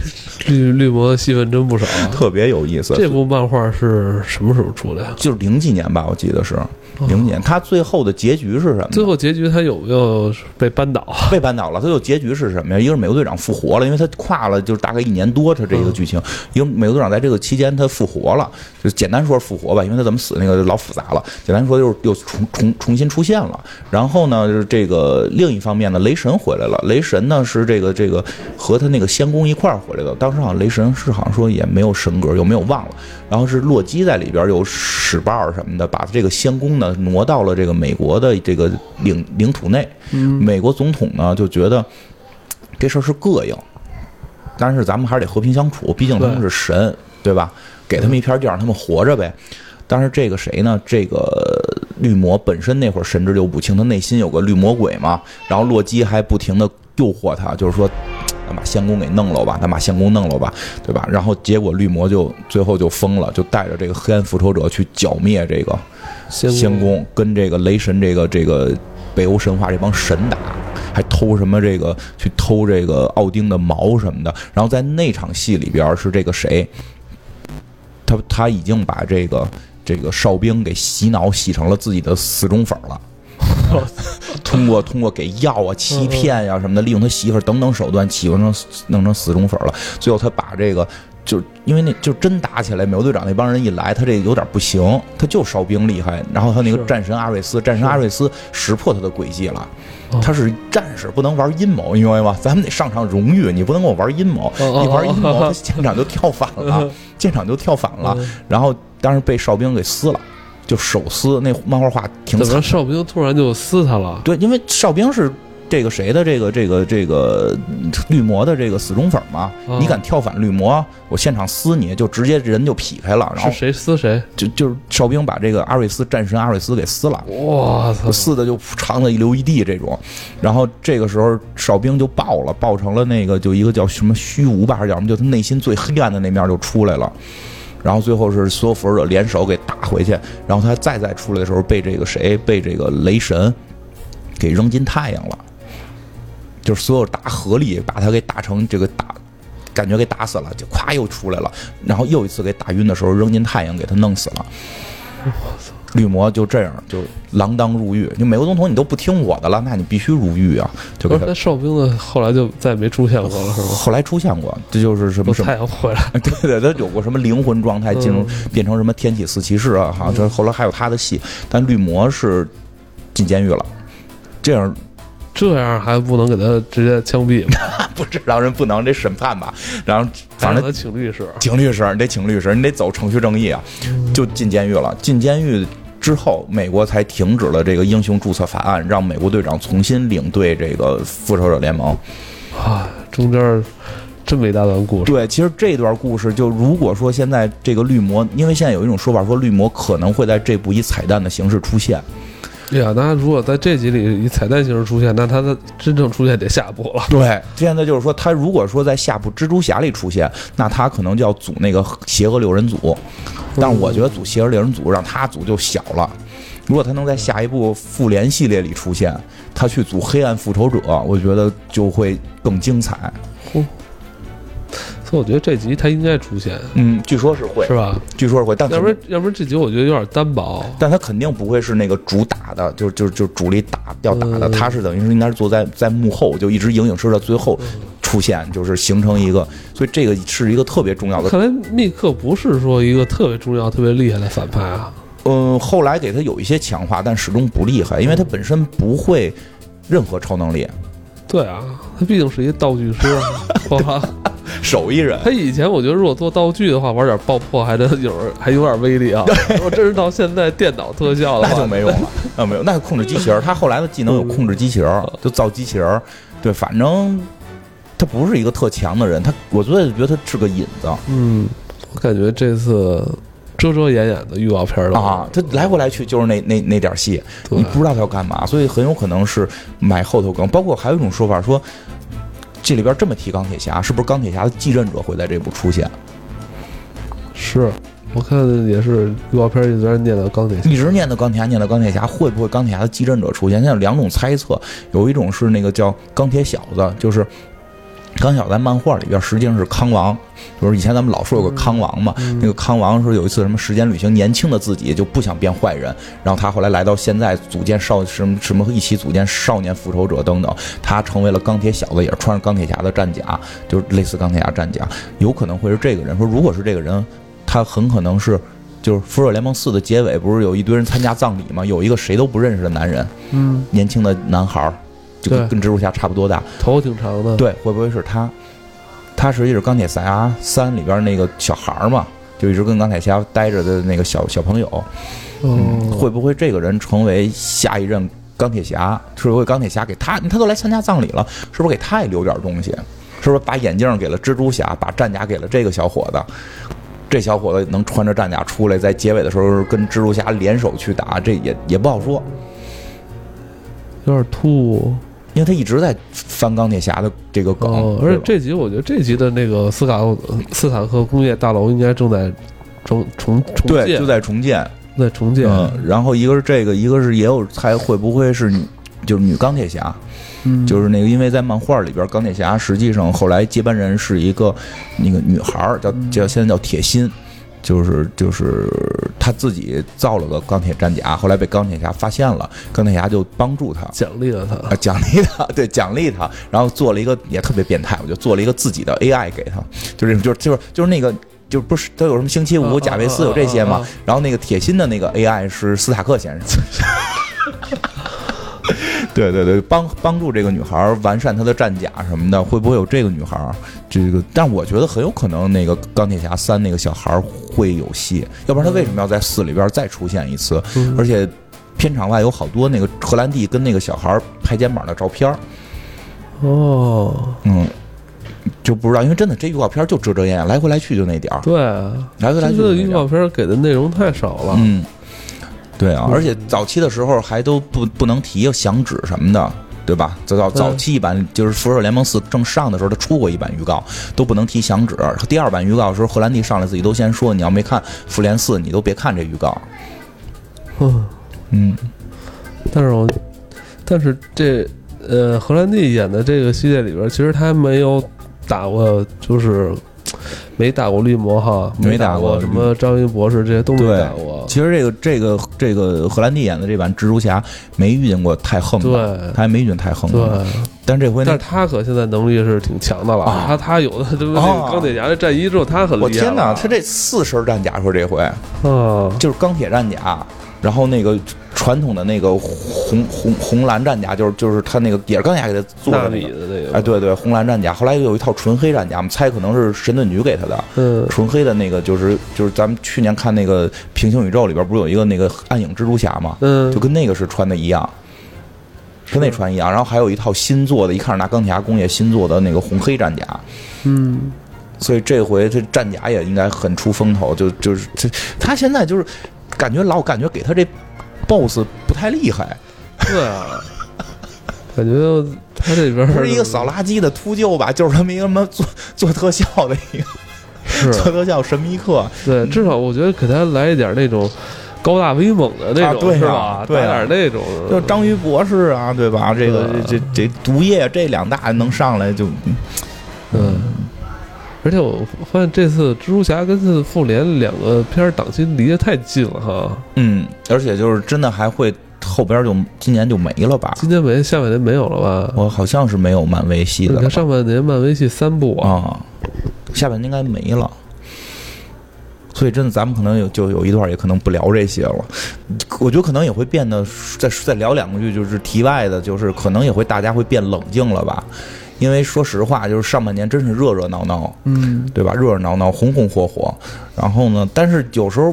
绿绿魔的戏份真不少啊。特别有意思。这部漫画是什么时候出的呀？就是零几年吧，我记得是零几年，他最后的结局是什么？最后结局他有没有被扳倒？被扳倒了，最后结局是什么呀？一个是美国队长复活了，因为他跨了就是大概一年多，他这个剧情，一个美国队长在这个期间他复活了，就简单说复活吧，因为他怎么死那个老复杂了。简单说就是又重重重新出现了。然后呢，就是这个另一方面呢，雷神回来了。雷神呢是这个这个和他那个仙宫一块儿回来的。当时好像雷神是好像说也没有神格，有没有忘了。然后是洛基在里边有使绊什么的，把这个仙宫呢挪到了这个美国的这个领领土内。美国总统呢就觉得这事儿是膈应，但是咱们还是得和平相处，毕竟他们是神，对吧？给他们一片地儿让他们活着呗。但是这个谁呢？这个绿魔本身那会儿神志就不清，他内心有个绿魔鬼嘛。然后洛基还不停的诱惑他，就是说。咱把仙宫给弄了吧，咱把仙宫弄了吧，对吧？然后结果绿魔就最后就疯了，就带着这个黑暗复仇者去剿灭这个仙宫，跟这个雷神这个这个北欧神话这帮神打，还偷什么这个去偷这个奥丁的毛什么的。然后在那场戏里边是这个谁，他他已经把这个这个哨兵给洗脑洗成了自己的死忠粉了。通过通过给药啊、欺骗呀什么的，利用他媳妇儿等等手段，欺负成弄成死忠粉了。最后他把这个，就因为那就真打起来，美国队长那帮人一来，他这有点不行，他就哨兵厉害。然后他那个战神阿瑞斯，战神阿瑞斯识破他的诡计了。他是战士，不能玩阴谋，你明白吗？咱们得上场荣誉，你不能跟我玩阴谋。你玩阴谋，他现场就跳反了，现场就跳反了。然后当时被哨兵给撕了。就手撕那漫画画挺怎么哨兵突然就撕他了？对，因为哨兵是这个谁的这个这个这个绿魔的这个死忠粉嘛，你敢跳反绿魔，我现场撕你就直接人就劈开了。然后谁撕谁？就就是哨兵把这个阿瑞斯战神阿瑞斯给撕了。哇操！撕的就肠子一流一地这种。然后这个时候哨兵就爆了，爆成了那个就一个叫什么虚无吧还是叫什么，就他内心最黑暗的那面就出来了。然后最后是所有复仇者联手给打回去，然后他再再出来的时候被这个谁被这个雷神给扔进太阳了，就是所有大合力把他给打成这个打，感觉给打死了，就咵又出来了，然后又一次给打晕的时候扔进太阳给他弄死了。我操！绿魔就这样就锒铛入狱，就美国总统你都不听我的了，那你必须入狱啊！就不是那哨兵的后来就再也没出现过了，是吗？后来出现过，这就是什么 太阳回来？对对，他有过什么灵魂状态进入变成什么天启四骑士啊？哈，这后来还有他的戏，但绿魔是进监狱了，这样。这样还不能给他直接枪毙吗？不是，让人不能这审判吧？然后反正请律师，请律师，你得请律师，你得走程序正义啊！就进监狱了。进监狱之后，美国才停止了这个英雄注册法案，让美国队长重新领队这个复仇者联盟。啊，中间这么一大段故事。对，其实这段故事就如果说现在这个绿魔，因为现在有一种说法说绿魔可能会在这部以彩蛋的形式出现。对呀，那如果在这集里以彩蛋形式出现，那他的真正出现得下部了。对，现在就是说，他如果说在下部蜘蛛侠里出现，那他可能就要组那个邪恶六人组。但是我觉得组邪恶六人组让他组就小了。如果他能在下一部复联系列里出现，他去组黑暗复仇者，我觉得就会更精彩。我觉得这集他应该出现，嗯，据说是会，是吧？据说是会，但要不然要不然这集我觉得有点单薄。但他肯定不会是那个主打的，就就就主力打要打的，他是等于是应该是坐在在幕后，就一直影影视到最后出现，就是形成一个，所以这个是一个特别重要的。看来密克不是说一个特别重要、特别厉害的反派啊。嗯，后来给他有一些强化，但始终不厉害，因为他本身不会任何超能力。对啊，他毕竟是一个道具师，哇。手艺人，他以前我觉得如果做道具的话，玩点爆破还得有还有点威力啊。如果真是到现在电脑特效，那就没用了。那没有，那控制机器人。他后来的技能有控制机器人，就造机器人。对，反正他不是一个特强的人。他，我觉得觉得他是个引子。嗯，我感觉这次遮遮掩掩的预告片了啊，他来回来去就是那那那点戏，你不知道他要干嘛，所以很有可能是埋后头梗。包括还有一种说法说。这里边这么提钢铁侠，是不是钢铁侠的继任者会在这部出现？是我看也是预告片一直念的钢铁，一直念的钢铁侠，念的钢铁侠，会不会钢铁侠的继任者出现？现在有两种猜测，有一种是那个叫钢铁小子，就是钢铁侠在漫画里边实际上是康王，就是以前咱们老说有个康王嘛，那个康王说有一次什么时间旅行，年轻的自己就不想变坏人，然后他后来来到现在组建少什么什么一起组建少年复仇者等等，他成为了钢铁小子，也是穿着钢铁侠的战甲，就是类似钢铁侠战甲，有可能会是这个人。说如果是这个人，他很可能是。就是《复仇者联盟四》的结尾，不是有一堆人参加葬礼吗？有一个谁都不认识的男人，嗯，年轻的男孩儿，就跟蜘蛛侠差不多大。头挺长的，对，会不会是他？他实际是钢铁侠三里边那个小孩儿嘛，就一直跟钢铁侠待着的那个小小朋友。嗯，会不会这个人成为下一任钢铁侠？是不是钢铁侠给他？他都来参加葬礼了，是不是给他也留点东西？是不是把眼镜给了蜘蛛侠，把战甲给了这个小伙子？这小伙子能穿着战甲出来，在结尾的时候跟蜘蛛侠联手去打，这也也不好说，有点突兀。因为他一直在翻钢铁侠的这个梗，哦，而且这集我觉得这集的那个斯卡斯塔克工业大楼应该正在重重重对建，就在重建，在重建。嗯，然后一个是这个，一个是也有还会不会是女就是女钢铁侠，嗯，就是那个因为在漫画里边，钢铁侠实际上后来接班人是一个那个女孩儿，叫叫现在叫铁心。就是就是他自己造了个钢铁战甲，后来被钢铁侠发现了，钢铁侠就帮助他，奖励了他。啊，奖励他，对，奖励他，然后做了一个也特别变态，我就做了一个自己的 AI 给他，就是就是就是就是那个。就不是都有什么星期五、啊贾维斯有这些嘛啊啊啊？然后那个铁心的那个 AI 是斯塔克先生，对对对，帮帮助这个女孩完善她的战甲什么的，会不会有这个女孩？这个，但我觉得很有可能那个钢铁侠三那个小孩会有戏，要不然他为什么要在四里边再出现一次？嗯而且片场外有好多那个荷兰弟跟那个小孩拍肩膀的照片儿哦，嗯，就不知道，因为真的这预告片就遮遮掩掩，来回来去就那点儿，对啊，来回来这次预去就那点儿告片给的内容太少了。嗯，对啊，嗯而且早期的时候还都不不能提响指什么的。对吧？早早早期一版就是《复仇者联盟四》正上的时候，他出过一版预告，都不能提响指。第二版预告的时候，荷兰弟上来自己都先说，你要没看《复联四》，你都别看这预告。嗯，嗯，但是我，但是这呃，荷兰弟演的这个系列里边，其实他没有打过，就是没打过绿魔哈，没打过什么章鱼博士这些都没打过。其实这个这个这个荷兰弟演的这版蜘蛛侠没遇见过太横的，对他还没遇见太横对，的。但这回但是他可现在能力是挺强的了。啊他他有的这个那啊个钢铁侠的战衣之后，他很厉害。我天哪，他这四身战甲说这回啊，就是钢铁战甲，然后那个传统的那个红红红蓝战甲，就是就是他那个也是钢铁侠给他做的那个。哎，，对对，红蓝战甲，后来又有一套纯黑战甲，我们猜可能是神盾局给他的。嗯，纯黑的那个就是就是咱们去年看那个平行宇宙里边不是有一个那个暗影蜘蛛侠嘛？嗯，就跟那个是穿的一样，跟那穿一样。然后还有一套新做的，一看是拿钢铁侠工业新做的那个红黑战甲，嗯，所以这回这战甲也应该很出风头。就就是这他现在就是感觉老感觉给他这 BOSS 不太厉害，对啊，感觉他这边 不是一个扫垃圾的秃鹫吧，就是他们一个什么做做特效的一个是做特效神秘客。对，至少我觉得给他来一点那种高大威猛的那种，啊对啊是吧？对啊打点那种，就章鱼博士啊，对吧？这个这这毒液这两大能上来就，嗯。而且我发现这次蜘蛛侠跟这次复联两个片儿档期离得太近了哈，嗯，而且就是真的还会后边就今年就没了吧？今年没，下半年没有了吧？我好像是没有漫威系的你看上半年漫威系三部啊，啊，下半年应该没了。所以真的，咱们可能有就有一段也可能不聊这些了。我觉得可能也会变得再再聊两句，就是题外的，就是可能也会大家会变冷静了吧。因为说实话，就是上半年真是热热闹闹，嗯，对吧？热热闹闹，红红火火。然后呢，但是有时候。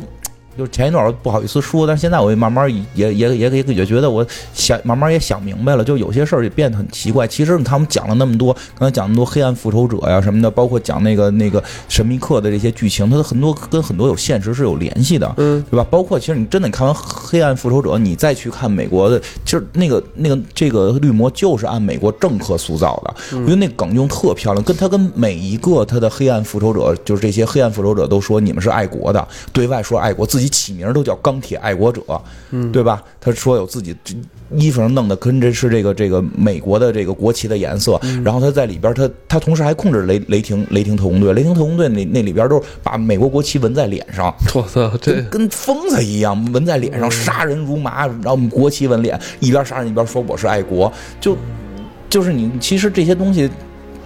就是前一段我不好意思说，但是现在我也慢慢也也也也也觉得我想慢慢也想明白了，就有些事儿也变得很奇怪。其实你看我们讲了那么多，刚才讲那么多黑暗复仇者呀什么的，包括讲那个那个神秘客的这些剧情，它的很多跟很多有现实是有联系的。嗯，对吧？包括其实你真的你看完《黑暗复仇者》，你再去看美国的，就是那个那个这个绿魔就是按美国政客塑造的，我觉得那梗用特漂亮，跟他跟每一个他的黑暗复仇者，就是这些黑暗复仇者都说你们是爱国的，对外说爱国，自己己起名都叫钢铁爱国者，嗯，对吧？他说有自己这衣服上弄的跟这是这个这个美国的这个国旗的颜色，然后他在里边他他同时还控制雷雷霆雷霆特工队，雷霆特工队那那里边都是把美国国旗纹在脸上，我操，这跟跟疯子一样纹在脸上，杀人如麻，然后我们国旗纹脸，一边杀人一边说我是爱国，就就是你其实这些东西。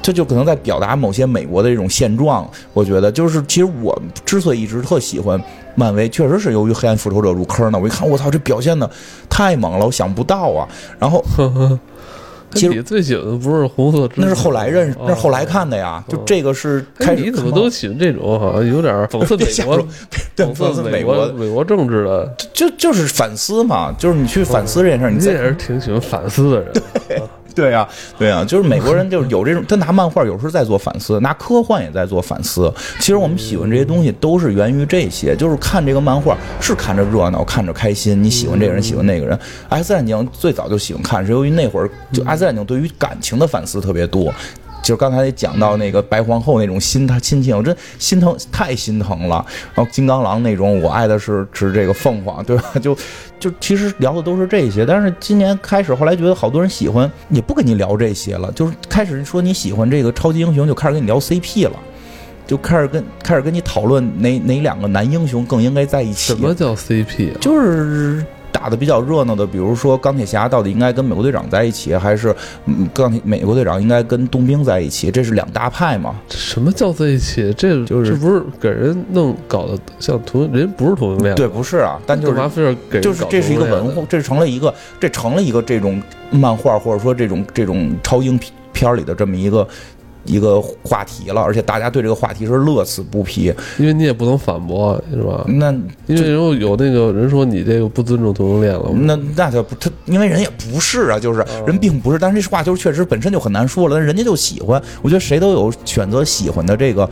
这就可能在表达某些美国的这种现状，我觉得就是，其实我之所以一直特喜欢漫威，确实是由于黑暗复仇者入坑的。我一看，我操，这表现的太猛了，我想不到啊。然后呵呵 其实你最喜欢的不是红色 那是后来认识，哦那是后来看的呀。就这个是哎开始你怎么都喜欢这种好像有点讽刺美国讽刺美美国，美国政治的？就就是反思嘛，就是你去反思这件事儿，你再你也是挺喜欢反思的人，对呀、对呀、就是美国人就是有这种，他拿漫画有时候在做反思，拿科幻也在做反思。其实我们喜欢这些东西都是源于这些，就是看这个漫画是看着热闹，看着开心，你喜欢这个人，喜欢那个人。X 战警最早就喜欢看，是由于那会儿就 X 战警对于感情的反思特别多。就刚才讲到那个白皇后那种心，他亲情，我真心疼，太心疼了。然后金刚狼那种，我爱的是是这个凤凰，对吧？就就其实聊的都是这些，但是今年开始，后来觉得好多人喜欢，也不跟你聊这些了，就是开始说你喜欢这个超级英雄，就开始跟你聊 CP 了。就开始跟开始跟你讨论哪哪两个男英雄更应该在一起。什么叫 CP 啊？就是打的比较热闹的，比如说钢铁侠到底应该跟美国队长在一起，还是嗯钢铁美国队长应该跟冬兵在一起？这是两大派嘛？什么叫在一起？这就是这不是给人弄搞得像同人不是同性恋？对，，不是啊，但就是干嘛非要给就是这是一个文化，这成了一个这成了一个这种漫画或者说这种这种超英片儿里的这么一个。一个话题了，而且大家对这个话题是乐此不疲。因为你也不能反驳，是吧？那因为有有那个人说你这个不尊重同性恋了，那那他不他，因为人也不是啊，就是人并不是，但是这话就是确实本身就很难说了，但人家就喜欢，我觉得谁都有选择喜欢的这个。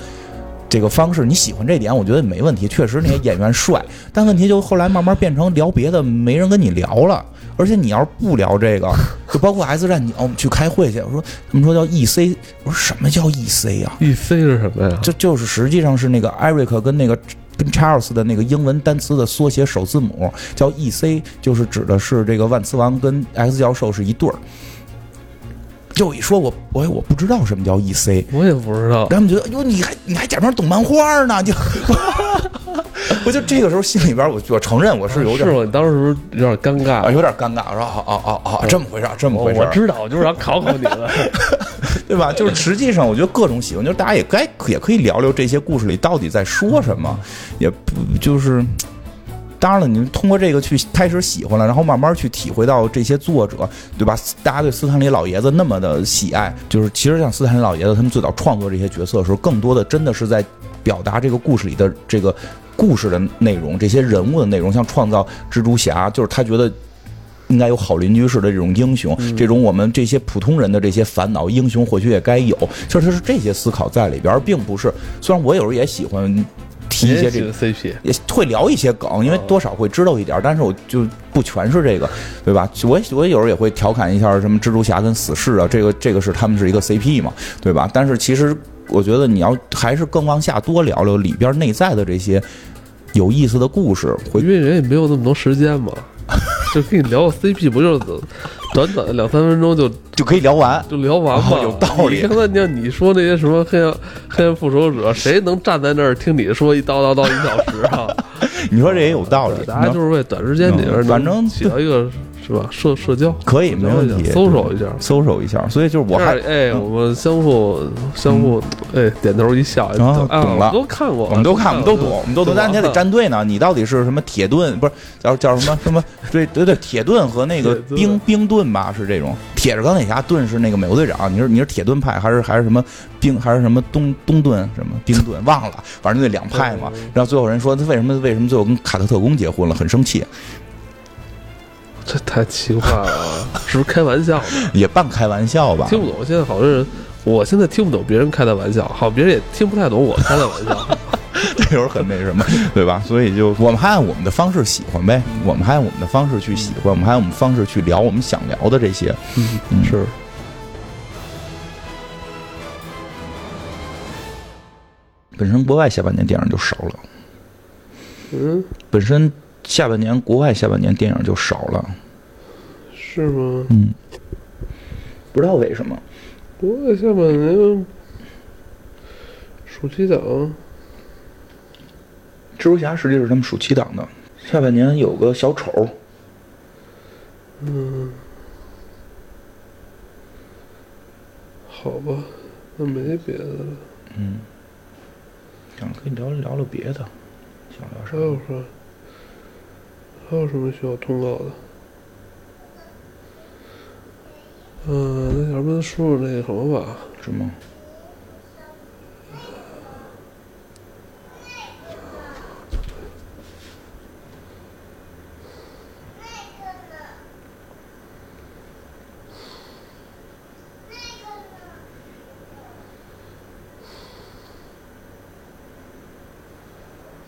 这个方式你喜欢这点，我觉得没问题。确实那些演员帅，但问题就后来慢慢变成聊别的，没人跟你聊了。而且你要是不聊这个，就包括 X 战警，我们去开会去，我说他们说叫 EC，我说什么叫 EC 啊？E C 是什么呀？这就是实际上是那个 Eric 跟那个跟 Charles 的那个英文单词的缩写首字母，叫 EC，就是指的是这个万磁王跟 X 教授是一对儿。就一说我我我不知道什么叫 EC，我也不知道。他们觉得哟你还你还假装懂漫画呢，就 我就这个时候心里边我我承认我是有点是我？当时有点尴尬啊，有点尴尬，我说哦哦哦哦这么回事儿，这么回事儿，我知道，我就是要考考你了。对吧？就是实际上，我觉得各种喜欢，就是大家也该也可以聊聊这些故事里到底在说什么，也不就是。当然了，你们通过这个去开始喜欢了，然后慢慢去体会到这些作者，对吧？大家对斯坦李老爷子那么的喜爱，就是其实像斯坦李老爷子他们最早创作这些角色的时候，更多的真的是在表达这个故事里的这个故事的内容，这些人物的内容，像创造蜘蛛侠，就是他觉得应该有好邻居式的这种英雄，这种我们这些普通人的这些烦恼，英雄或许也该有。其实他是这些思考在里边，而并不是。虽然我有时候也喜欢提一些这个。CP，也会聊一些梗，因为多少会知道一点，但是我就不全是这个，对吧？我我有时候也会调侃一下什么蜘蛛侠跟死侍啊，这个这个是他们是一个 CP 嘛，对吧？但是其实我觉得你要还是更往下多聊聊里边内在的这些有意思的故事，会因为人也没有那么多时间嘛，就跟你聊个 CP，不就是短短的两三分钟就就可以聊完。就聊完嘛？哦有道理你刚才你像你说那些什么黑暗黑暗复仇者，谁能站在那儿听你说一叨叨叨一小时啊？你说这也有道理，大家就是为短时间里边嗯反正起到一个是吧社社交可以没问题，搜索一下。搜索一下。所以就是我还哎，我们相互相互哎点头一笑，懂了我都看过，我们都看，我们都懂，我们都懂，但是你得站。队呢。你到底是什么铁盾？不是叫叫什么什么？对对对，铁盾和那个冰冰盾吧，是这种。铁是钢铁侠，盾是那个美国队长。你是你是铁盾派还是还是什么冰还是什么东东盾什么冰盾？忘了，反正那两派嘛。然后最后人说他为什么为什么最后跟卡特特工结婚了，很生气，这太奇怪了，是不是开玩笑呢？也半开玩笑吧。听不懂。现在好多人，我现在听不懂别人开的玩笑，好，别人也听不太懂我开的玩笑。这有时候很那什么，对吧？所以就我们还按我们的方式喜欢呗，我们还按我们的方式去喜欢，我们还按我们方式去聊我们想聊的这些。嗯是，本身国外下半年电影就少了，嗯，本身下半年国外下半年电影就少了，是吗？嗯，不知道为什么。国外下半年暑期档，蜘蛛侠实际是他们暑期档的，下半年有个小丑，嗯，好吧，那没别的了。嗯，想跟你聊聊聊别的，想聊啥还？有啥？还有什么需要通告的？嗯，那要不然说说那个什么吧？什么？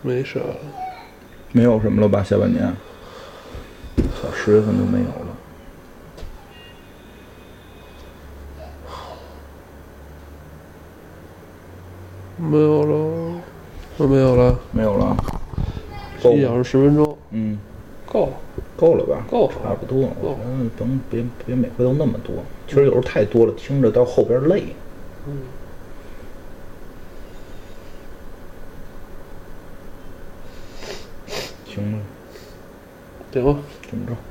没啥了。没有什么了吧？下半年，小十月份就没有了。没有了，那没有了。没有了，够一小时十分钟，嗯，够够了吧？够差不多，我觉得甭别别每回都那么多，其实有时候太多了，听着到后边累。行了，行吧。这么着。